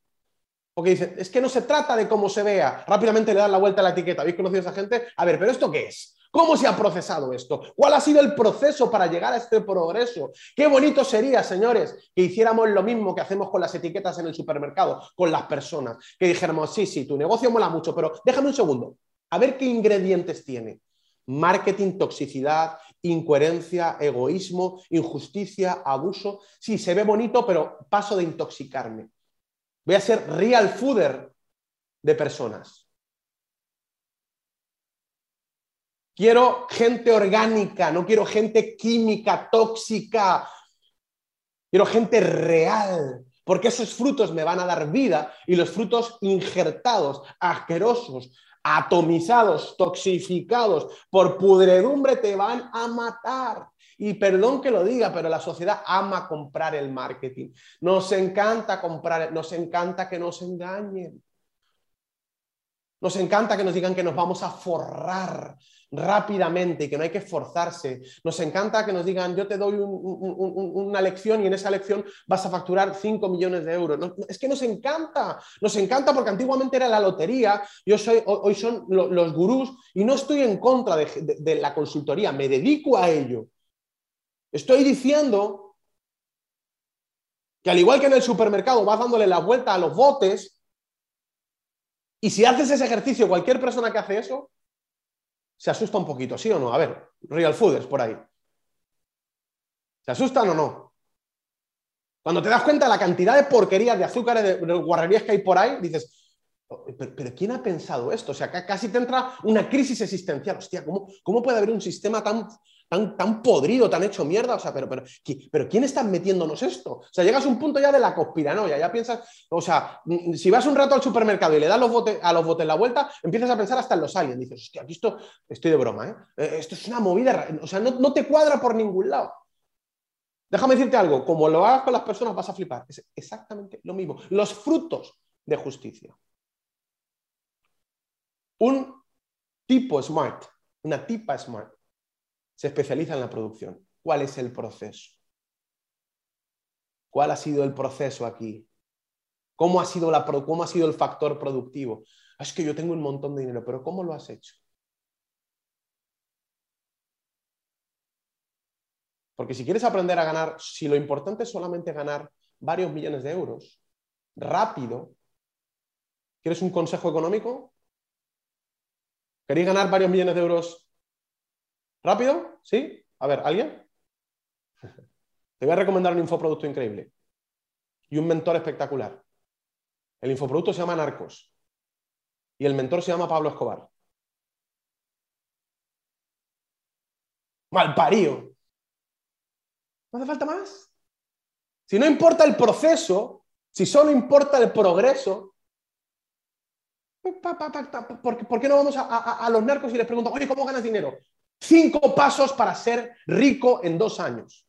Porque dicen, es que no se trata de cómo se vea. Rápidamente le dan la vuelta a la etiqueta. ¿Habéis conocido a esa gente? A ver, pero ¿esto qué es? ¿Cómo se ha procesado esto? ¿Cuál ha sido el proceso para llegar a este progreso? Qué bonito sería, señores, que hiciéramos lo mismo que hacemos con las etiquetas en el supermercado, con las personas. Que dijéramos, sí, sí, tu negocio mola mucho, pero déjame un segundo. A ver qué ingredientes tiene. Marketing, toxicidad, incoherencia, egoísmo, injusticia, abuso. Sí, se ve bonito, pero paso de intoxicarme. Voy a ser real fooder de personas. Quiero gente orgánica, no quiero gente química, tóxica. Quiero gente real, porque esos frutos me van a dar vida y los frutos injertados, asquerosos, atomizados, toxificados por pudredumbre te van a matar. Y perdón que lo diga, pero la sociedad ama comprar el marketing. Nos encanta comprar, nos encanta que nos engañen. Nos encanta que nos digan que nos vamos a forrar rápidamente y que no hay que esforzarse. Nos encanta que nos digan, yo te doy una lección y en esa lección vas a facturar 5 millones de euros. es que nos encanta, nos encanta porque antiguamente era la lotería, yo soy, hoy son los gurús y no estoy en contra de la consultoría, me dedico a ello. Estoy diciendo que al igual que en el supermercado vas dándole la vuelta a los botes, y si haces ese ejercicio, cualquier persona que hace eso, se asusta un poquito, ¿sí o no? A ver, Real Fooders por ahí. ¿Se asustan o no? Cuando te das cuenta de la cantidad de porquerías, de azúcares, de, guarrerías que hay por ahí, dices, oh, pero, ¿quién ha pensado esto? O sea, casi te entra una crisis existencial. Hostia, ¿cómo, ¿cómo puede haber un sistema tan, tan, tan podrido, tan hecho mierda? O sea, pero, pero, pero ¿quién está metiéndonos esto? O sea, llegas a un punto ya de la conspiranoia, ya piensas, o sea, mm, si vas un rato al supermercado y le das los a los botes la vuelta, empiezas a pensar hasta en los aliens. Dices, hostia, aquí esto, estoy de broma, ¿eh? ¿eh? Esto es una movida, o sea, no, no te cuadra por ningún lado. Déjame decirte algo, como lo hagas con las personas vas a flipar. Es exactamente lo mismo. Los frutos de justicia. Un tipo smart, una tipa smart, se especializa en la producción. ¿Cuál es el proceso? ¿Cuál ha sido el proceso aquí? ¿Cómo ha sido, la, cómo ha sido el factor productivo? Es que yo tengo un montón de dinero, pero ¿cómo lo has hecho? Porque si quieres aprender a ganar, si lo importante es solamente ganar varios millones de euros, rápido, ¿quieres un consejo económico? ¿Queréis ganar varios millones de euros rápido? ¿Sí? A ver, ¿alguien? Te voy a recomendar un infoproducto increíble y un mentor espectacular. El infoproducto se llama Narcos y el mentor se llama Pablo Escobar. Malparío. ¿No hace falta más? Si no importa el proceso, si solo importa el progreso, ¿por qué no vamos a, los narcos y les preguntamos, oye, ¿cómo ganas dinero? Cinco pasos para ser rico en dos años.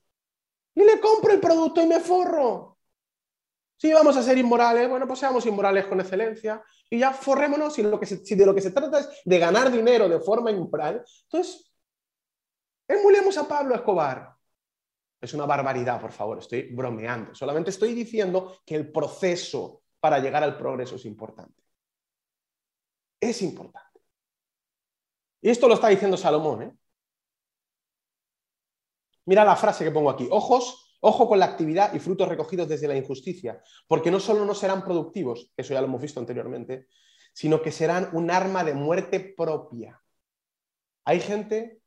Y le compro el producto y me forro. Si vamos a ser inmorales, bueno, pues seamos inmorales con excelencia y ya forrémonos. Si, de lo que se trata es de ganar dinero de forma inmoral, entonces emulemos a Pablo Escobar. Es una barbaridad, por favor, estoy bromeando. Solamente estoy diciendo que el proceso para llegar al progreso es importante. Es importante. Y esto lo está diciendo Salomón. ¿eh? Mira la frase que pongo aquí. Ojos, ojo con la actividad y frutos recogidos desde la injusticia, porque no solo no serán productivos, eso ya lo hemos visto anteriormente, sino que serán un arma de muerte propia. Hay gente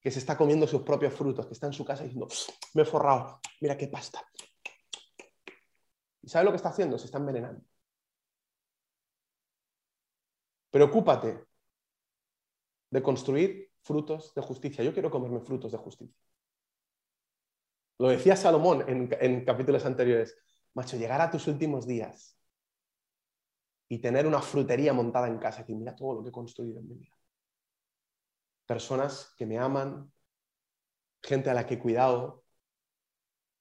que se está comiendo sus propios frutos, que está en su casa diciendo, me he forrado, mira qué pasta. ¿Y sabe lo que está haciendo? Se está envenenando. Preocúpate de construir frutos de justicia. Yo quiero comerme frutos de justicia. Lo decía Salomón en, capítulos anteriores. Macho, llegar a tus últimos días y tener una frutería montada en casa decir, mira todo lo que he construido en mi vida. personas que me aman, gente a la que he cuidado.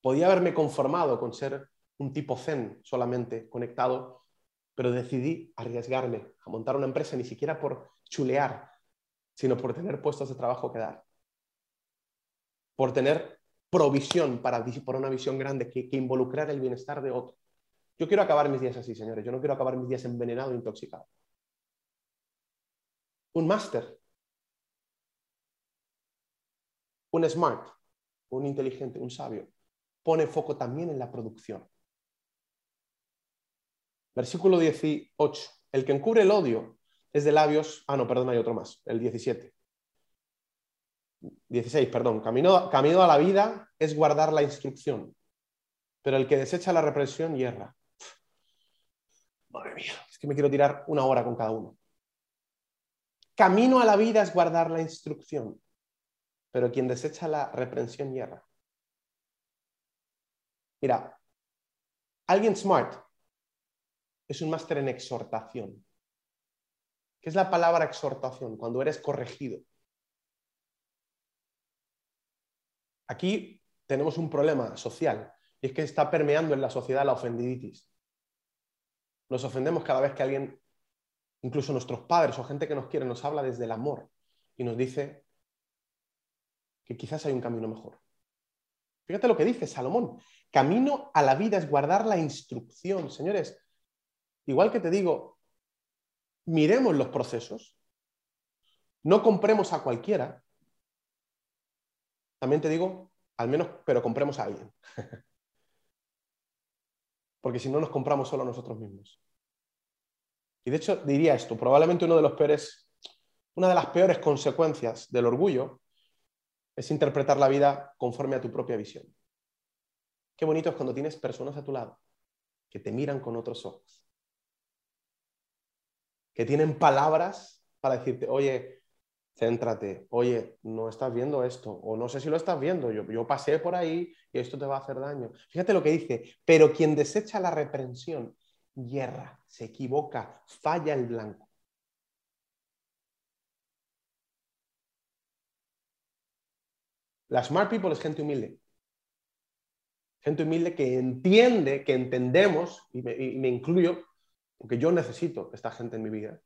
Podía haberme conformado con ser un tipo zen solamente conectado, pero decidí arriesgarme a montar una empresa ni siquiera por chulear, sino por tener puestos de trabajo que dar, por tener provisión para, para una visión grande que, involucrara el bienestar de otro. Yo quiero acabar mis días así, señores. Yo no quiero acabar mis días envenenado e intoxicado. Un máster, un smart, un inteligente, un sabio, pone foco también en la producción. Versículo 18. El que encubre el odio es de labios. Ah, no, perdón, hay otro más. El 17. 16, perdón. Camino, camino a la vida es guardar la instrucción, pero el que desecha la represión hierra. Madre mía, es que me quiero tirar una hora con cada uno. Camino a la vida es guardar la instrucción, pero quien desecha la reprensión hierra. Mira, alguien smart es un máster en exhortación. ¿Qué es la palabra exhortación? Cuando eres corregido. Aquí tenemos un problema social y es que está permeando en la sociedad la ofendiditis. Nos ofendemos cada vez que alguien, incluso nuestros padres o gente que nos quiere, nos habla desde el amor y nos dice que quizás hay un camino mejor. Fíjate lo que dice Salomón. Camino a la vida es guardar la instrucción. Señores, igual que te digo, miremos los procesos, no compremos a cualquiera. También te digo, al menos, pero compremos a alguien. Porque si no nos compramos solo a nosotros mismos. Y de hecho diría esto, probablemente uno de los peores, una de las peores consecuencias del orgullo es interpretar la vida conforme a tu propia visión. Qué bonito es cuando tienes personas a tu lado que te miran con otros ojos, que tienen palabras para decirte, oye, céntrate, oye, no estás viendo esto, o no sé si lo estás viendo, yo, yo pasé por ahí y esto te va a hacer daño. Fíjate lo que dice, pero quien desecha la reprensión, hierra, se equivoca, falla el blanco. La smart people es gente humilde. Gente humilde que entiende, que entendemos, y me, y me incluyo, porque yo necesito esta gente en mi vida,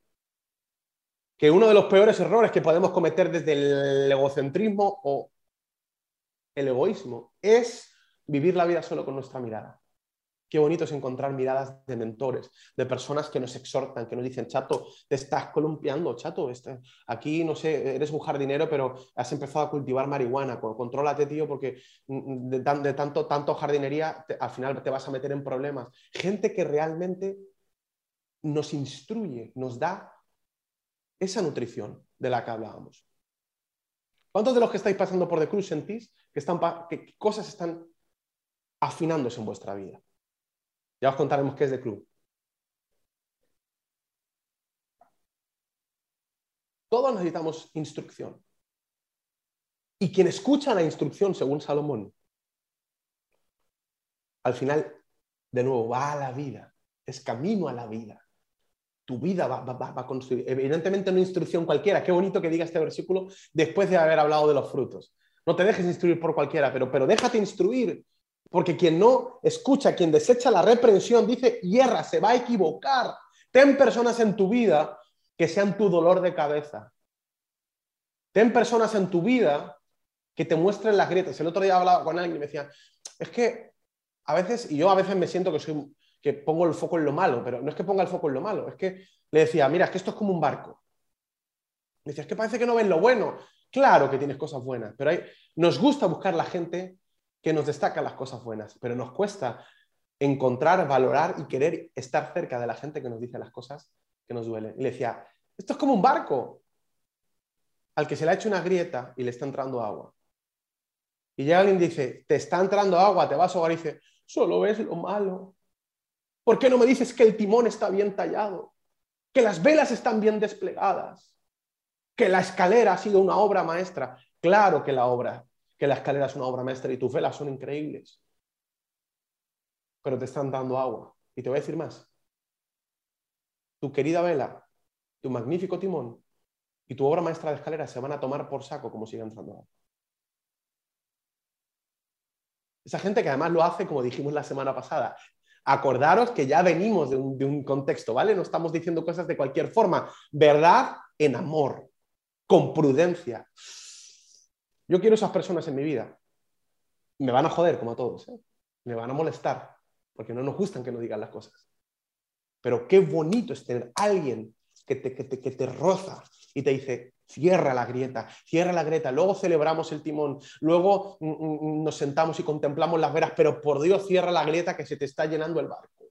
que uno de los peores errores que podemos cometer desde el egocentrismo o el egoísmo es vivir la vida solo con nuestra mirada. Qué bonito es encontrar miradas de mentores, de personas que nos exhortan, que nos dicen, chato, te estás columpiando, chato, este, aquí no sé, eres un jardinero, pero has empezado a cultivar marihuana, contrólate, tío, porque de, de tanto, tanto jardinería al final te vas a meter en problemas. Gente que realmente nos instruye, nos da esa nutrición de la que hablábamos. ¿Cuántos de los que estáis pasando por The Cruz sentís que, están, cosas están afinándose en vuestra vida? Ya os contaremos qué es The Club. Todos necesitamos instrucción. Y quien escucha la instrucción, según Salomón, al final, de nuevo, va a la vida, es camino a la vida tu vida va, a construir. Evidentemente no instrucción cualquiera. Qué bonito que diga este versículo después de haber hablado de los frutos. No te dejes instruir por cualquiera, pero, pero déjate instruir. Porque quien no escucha, quien desecha la reprensión, dice, hierra, se va a equivocar. Ten personas en tu vida que sean tu dolor de cabeza. Ten personas en tu vida que te muestren las grietas. El otro día hablaba con alguien y me decía, es que a veces, y yo a veces me siento que soy que pongo el foco en lo malo, pero no es que ponga el foco en lo malo, es que le decía, mira, es que esto es como un barco. Me decía, es que parece que no ven lo bueno. Claro que tienes cosas buenas, pero hay, nos gusta buscar la gente que nos destaca las cosas buenas, pero nos cuesta encontrar, valorar y querer estar cerca de la gente que nos dice las cosas que nos duelen. Le decía, esto es como un barco al que se le ha hecho una grieta y le está entrando agua. Y llega alguien y dice, te está entrando agua, te vas a ahogar y dice, solo ves lo malo. ¿Por qué no me dices que el timón está bien tallado? Que las velas están bien desplegadas. Que la escalera ha sido una obra maestra. Claro que la obra, que la escalera es una obra maestra y tus velas son increíbles. Pero te están dando agua. Y te voy a decir más. Tu querida vela, tu magnífico timón, y tu obra maestra de escalera se van a tomar por saco como siga entrando Esa gente que además lo hace, como dijimos la semana pasada, acordaros que ya venimos de un, de un, contexto, ¿vale? No estamos diciendo cosas de cualquier forma. Verdad en amor, con prudencia. Yo quiero esas personas en mi vida. Me van a joder, como a todos. ¿eh? Me van a molestar, porque no nos gustan que nos digan las cosas. Pero qué bonito es tener alguien que te, que te, que te roza y te dice, cierra la grieta, cierra la grieta, luego celebramos el timón, luego mm, mm, mm, nos sentamos y contemplamos las veras, pero por Dios cierra la grieta que se te está llenando el barco.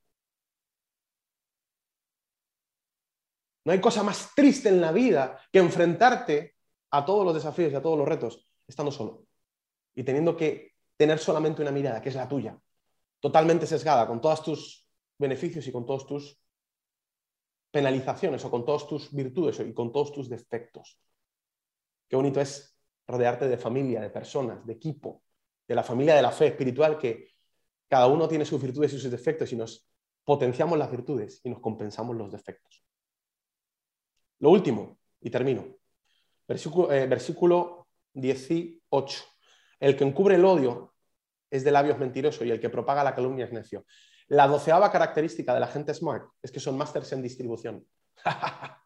No hay cosa más triste en la vida que enfrentarte a todos los desafíos y a todos los retos estando solo y teniendo que tener solamente una mirada, que es la tuya, totalmente sesgada, con todos tus beneficios y con todos tus penalizaciones o con todas tus virtudes y con todos tus defectos. Qué bonito es rodearte de familia, de personas, de equipo, de la familia de la fe espiritual, que cada uno tiene sus virtudes y sus defectos y nos potenciamos las virtudes y nos compensamos los defectos. Lo último, y termino, eh, versículo 18. El que encubre el odio es de labios mentirosos y el que propaga la calumnia es necio. La doceava característica de la gente smart es que son másters en distribución.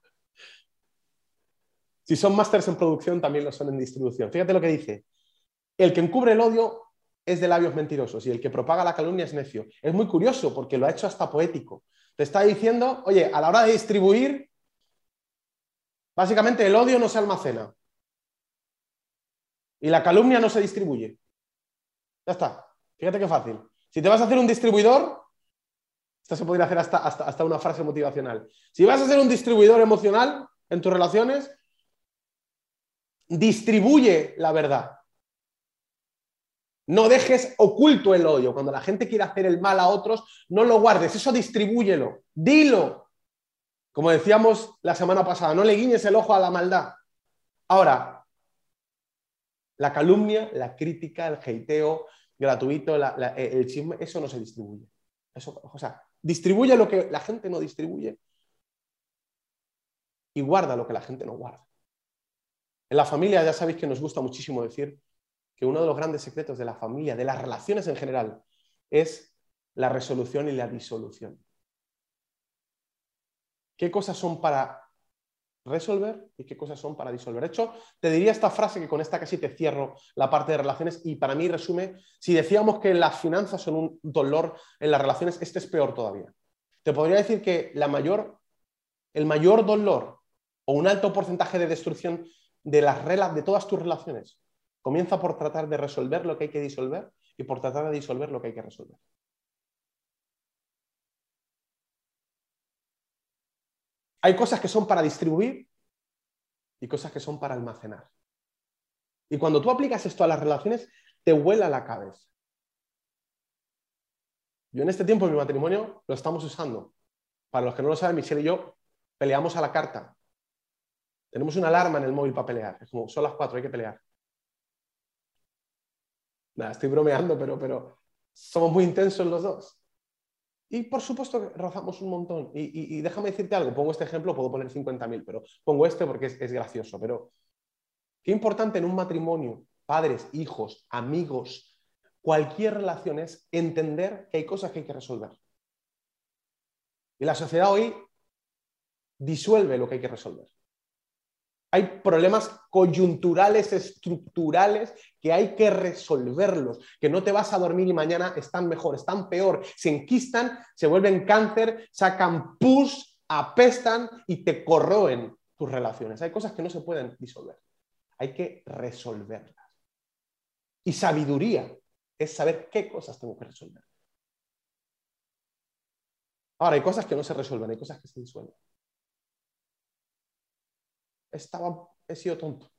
si son másters en producción, también lo son en distribución. Fíjate lo que dice. El que encubre el odio es de labios mentirosos y el que propaga la calumnia es necio. Es muy curioso porque lo ha hecho hasta poético. Te está diciendo, oye, a la hora de distribuir, básicamente el odio no se almacena y la calumnia no se distribuye. Ya está. Fíjate qué fácil. Si te vas a hacer un distribuidor, esto se podría hacer hasta, hasta, una frase motivacional. Si vas a ser un distribuidor emocional en tus relaciones, distribuye la verdad. No dejes oculto el odio. Cuando la gente quiere hacer el mal a otros, no lo guardes. Eso distribúyelo. Dilo. Como decíamos la semana pasada, no le guiñes el ojo a la maldad. Ahora, la calumnia, la crítica, el heiteo gratuito, el chisme, eso no se distribuye. Eso, o sea, Distribuye lo que la gente no distribuye y guarda lo que la gente no guarda. En la familia ya sabéis que nos gusta muchísimo decir que uno de los grandes secretos de la familia, de las relaciones en general, es la resolución y la disolución. ¿Qué cosas son para resolver y qué cosas son para disolver. De hecho, te diría esta frase que con esta casi te cierro la parte de relaciones y para mí resume, si decíamos que las finanzas son un dolor en las relaciones, este es peor todavía. Te podría decir que la mayor, el mayor dolor o un alto porcentaje de destrucción de las de todas tus relaciones comienza por tratar de resolver lo que hay que disolver y por tratar de disolver lo que hay que resolver. Hay cosas que son para distribuir y cosas que son para almacenar. Y cuando tú aplicas esto a las relaciones, te vuela la cabeza. Yo en este tiempo de mi matrimonio lo estamos usando. Para los que no lo saben, Michelle y yo peleamos a la carta. Tenemos una alarma en el móvil para pelear. Es como, son las cuatro, hay que pelear. Nada, estoy bromeando, pero, pero somos muy intensos los dos. Y por supuesto que rozamos un montón. Y, déjame decirte algo, pongo este ejemplo, puedo poner 50.000, pero pongo este porque es, es gracioso. Pero qué importante en un matrimonio, padres, hijos, amigos, cualquier relación es entender que hay cosas que hay que resolver. Y la sociedad hoy disuelve lo que hay que resolver. Hay problemas coyunturales, estructurales, que hay que resolverlos, que no te vas a dormir y mañana están mejor, están peor, se enquistan, se vuelven cáncer, sacan pus, apestan y te corroen tus relaciones. Hay cosas que no se pueden disolver, hay que resolverlas. Y sabiduría es saber qué cosas tengo que resolver. Ahora, hay cosas que no se resuelven, hay cosas que se disuelven estaba, he sido tonto.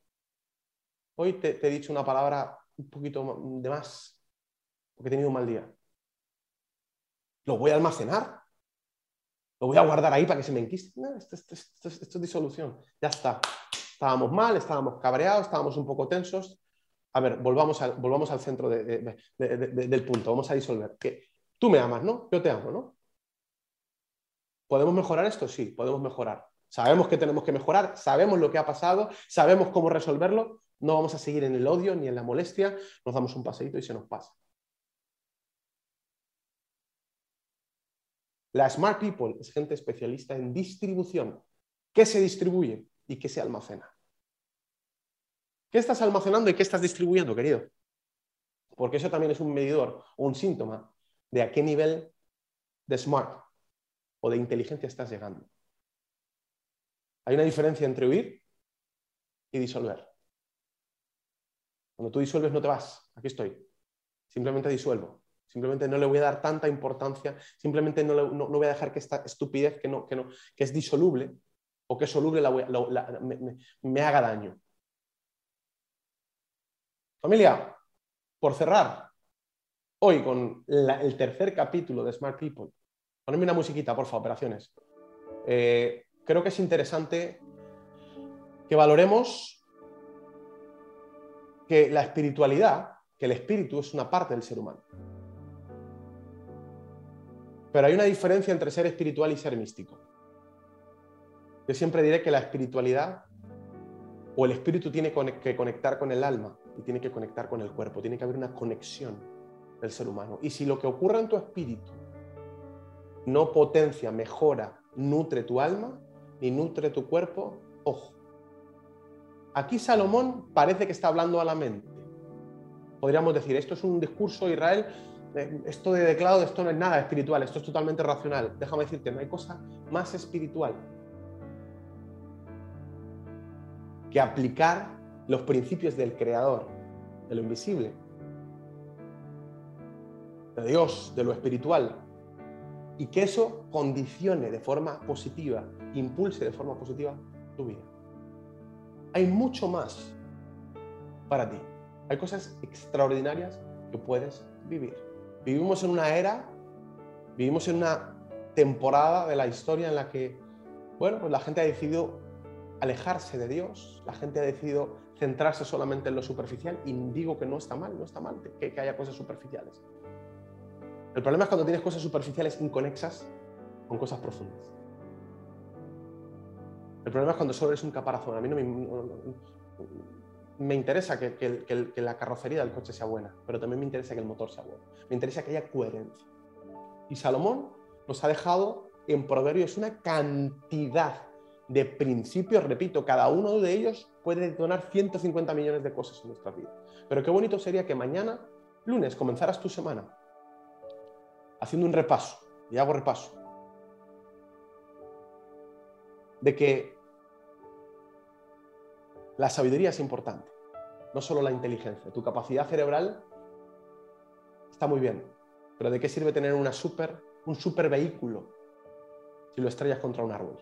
Hoy te, he dicho una palabra un poquito de más, porque he tenido un mal día. Lo voy a almacenar. Lo voy a guardar ahí para que se me enquiste. No, esto, es disolución. Ya está. Estábamos mal, estábamos cabreados, estábamos un poco tensos. A ver, volvamos, volvamos al centro del punto. Vamos a disolver. Que tú me amas, ¿no? Yo te amo, ¿no? ¿Podemos mejorar esto? Sí, podemos mejorar. sabemos que tenemos que mejorar, sabemos lo que ha pasado, sabemos cómo resolverlo, no vamos a seguir en el odio ni en la molestia, nos damos un paseíto y se nos pasa. La Smart People es gente especialista en distribución. ¿Qué se distribuye y qué se almacena? ¿Qué estás almacenando y qué estás distribuyendo, querido? Porque eso también es un medidor o un síntoma de a qué nivel de smart o de inteligencia estás llegando. Hay una diferencia entre huir y disolver. Cuando tú disuelves no te vas, aquí estoy. Simplemente disuelvo. Simplemente no le voy a dar tanta importancia, simplemente no, voy a dejar que esta estupidez que, no, que, no, que es disoluble o que es soluble me haga daño. Familia, por cerrar, hoy con el tercer capítulo de Smart People, ponedme una musiquita, por favor, operaciones. Eh, creo que es interesante que valoremos que la espiritualidad, que el espíritu es una parte del ser humano. Pero hay una diferencia entre ser espiritual y ser místico. Yo siempre diré que la espiritualidad o el espíritu tiene que conectar con el alma y tiene que conectar con el cuerpo, tiene que haber una conexión del ser humano. Y si lo que ocurre en tu espíritu no potencia, mejora, nutre tu alma, ni nutre tu cuerpo, ojo. Aquí Salomón parece que está hablando a la mente. Podríamos decir, esto es un discurso de Israel, eh, esto de declaro, esto no es nada espiritual, esto es totalmente racional. Déjame decirte, no hay cosa más espiritual que aplicar los principios del Creador, de lo invisible, de Dios, de lo espiritual, y que eso condicione de forma positiva, impulse de forma positiva tu vida. Hay mucho más para ti. Hay cosas extraordinarias que puedes vivir. Vivimos en una era, vivimos en una temporada de la historia en la que, bueno, pues la gente ha decidido alejarse de Dios, la gente ha decidido centrarse solamente en lo superficial y digo que no está mal, no está mal que, haya cosas superficiales. El problema es cuando tienes cosas superficiales inconexas con cosas profundas. El problema es cuando solo eres un caparazón. A mí no me, interesa que, que, la carrocería del coche sea buena, pero también me interesa que el motor sea bueno. Me interesa que haya coherencia. Y Salomón nos ha dejado en Proverbios una cantidad de principios, repito, cada uno de ellos puede detonar 150 millones de cosas en nuestra vida. Pero qué bonito sería que mañana, lunes, comenzaras tu semana haciendo un repaso, y hago repaso, de que la sabiduría es importante, no solo la inteligencia. Tu capacidad cerebral está muy bien, pero ¿de qué sirve tener un super vehículo si lo estrellas contra un árbol?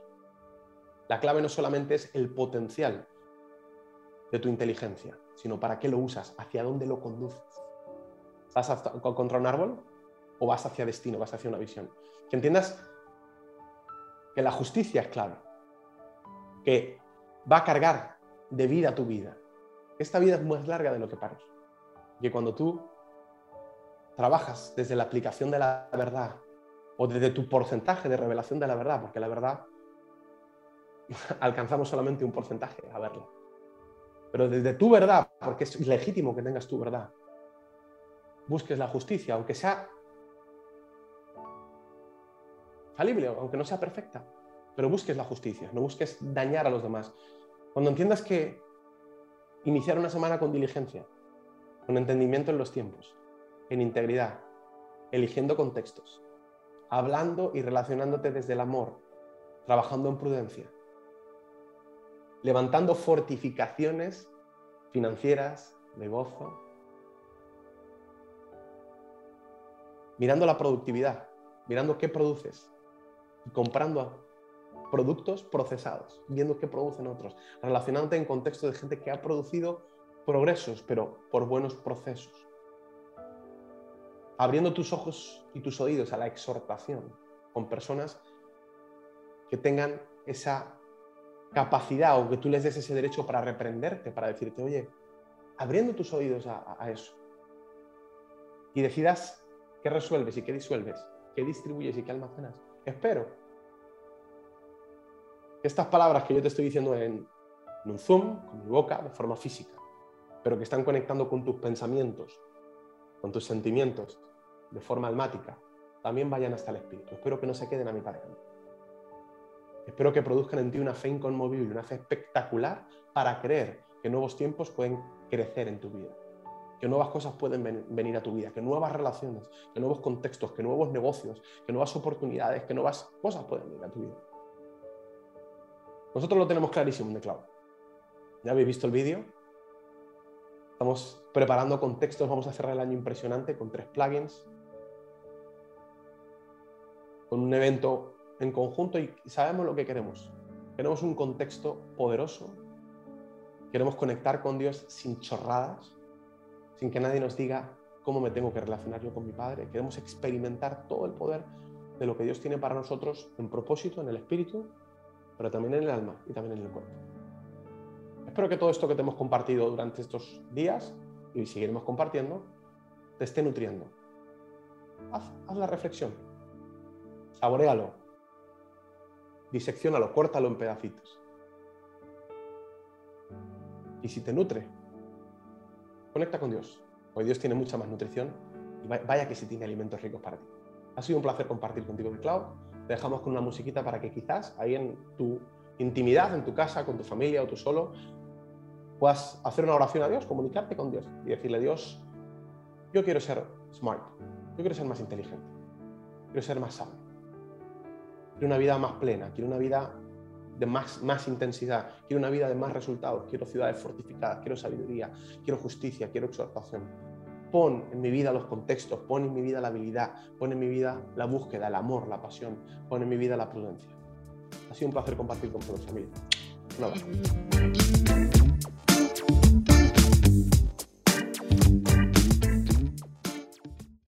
La clave no solamente es el potencial de tu inteligencia, sino para qué lo usas, hacia dónde lo conduces. ¿Vas contra un árbol o vas hacia destino, vas hacia una visión? Que entiendas que la justicia es clave, que va a cargar de vida tu vida. Esta vida es más larga de lo que parece. Que cuando tú trabajas desde la aplicación de la verdad o desde tu porcentaje de revelación de la verdad, porque la verdad alcanzamos solamente un porcentaje a verla. Pero desde tu verdad, porque es legítimo que tengas tu verdad, busques la justicia, aunque sea falible, aunque no sea perfecta, pero busques la justicia, no busques dañar a los demás. Cuando entiendas que iniciar una semana con diligencia, con entendimiento en los tiempos, en integridad, eligiendo contextos, hablando y relacionándote desde el amor, trabajando en prudencia, levantando fortificaciones financieras, de gozo, mirando la productividad, mirando qué produces y comprando productos procesados, viendo qué producen otros, relacionándote en contexto de gente que ha producido progresos, pero por buenos procesos. Abriendo tus ojos y tus oídos a la exhortación con personas que tengan esa capacidad o que tú les des ese derecho para reprenderte, para decirte, oye, abriendo tus oídos a, eso y decidas qué resuelves y qué disuelves, qué distribuyes y qué almacenas. Espero estas palabras que yo te estoy diciendo en, un Zoom, con mi boca, de forma física, pero que están conectando con tus pensamientos, con tus sentimientos, de forma almática, también vayan hasta el espíritu. Espero que no se queden a mitad de camino. Espero que produzcan en ti una fe inconmovible, una fe espectacular para creer que nuevos tiempos pueden crecer en tu vida, que nuevas cosas pueden venir a tu vida, que nuevas relaciones, que nuevos contextos, que nuevos negocios, que nuevas oportunidades, que nuevas cosas pueden venir a tu vida. Nosotros lo tenemos clarísimo en The Cloud. ¿Ya habéis visto el vídeo? Estamos preparando contextos, vamos a cerrar el año impresionante con tres plugins, con un evento en conjunto y sabemos lo que queremos. Queremos un contexto poderoso, queremos conectar con Dios sin chorradas, sin que nadie nos diga cómo me tengo que relacionar yo con mi Padre. Queremos experimentar todo el poder de lo que Dios tiene para nosotros en propósito, en el espíritu, pero también en el alma y también en el cuerpo. Espero que todo esto que te hemos compartido durante estos días y seguiremos compartiendo te esté nutriendo. Haz, la reflexión, saborealo, diseccionalo, córtalo en pedacitos. Y si te nutre, conecta con Dios. Hoy Dios tiene mucha más nutrición y vaya que si tiene alimentos ricos para ti. Ha sido un placer compartir contigo cloud. Te dejamos con una musiquita para que quizás ahí en tu intimidad, en tu casa, con tu familia o tú solo, puedas hacer una oración a Dios, comunicarte con Dios y decirle, Dios, yo quiero ser smart, yo quiero ser más inteligente, quiero ser más sabio, quiero una vida más plena, quiero una vida de más, más intensidad, quiero una vida de más resultados, quiero ciudades fortificadas, quiero sabiduría, quiero justicia, quiero exhortación. Pon en mi vida los contextos, pon en mi vida la habilidad, pon en mi vida la búsqueda, el amor, la pasión, pon en mi vida la prudencia. Ha sido un placer compartir con todos, familia. Un abrazo.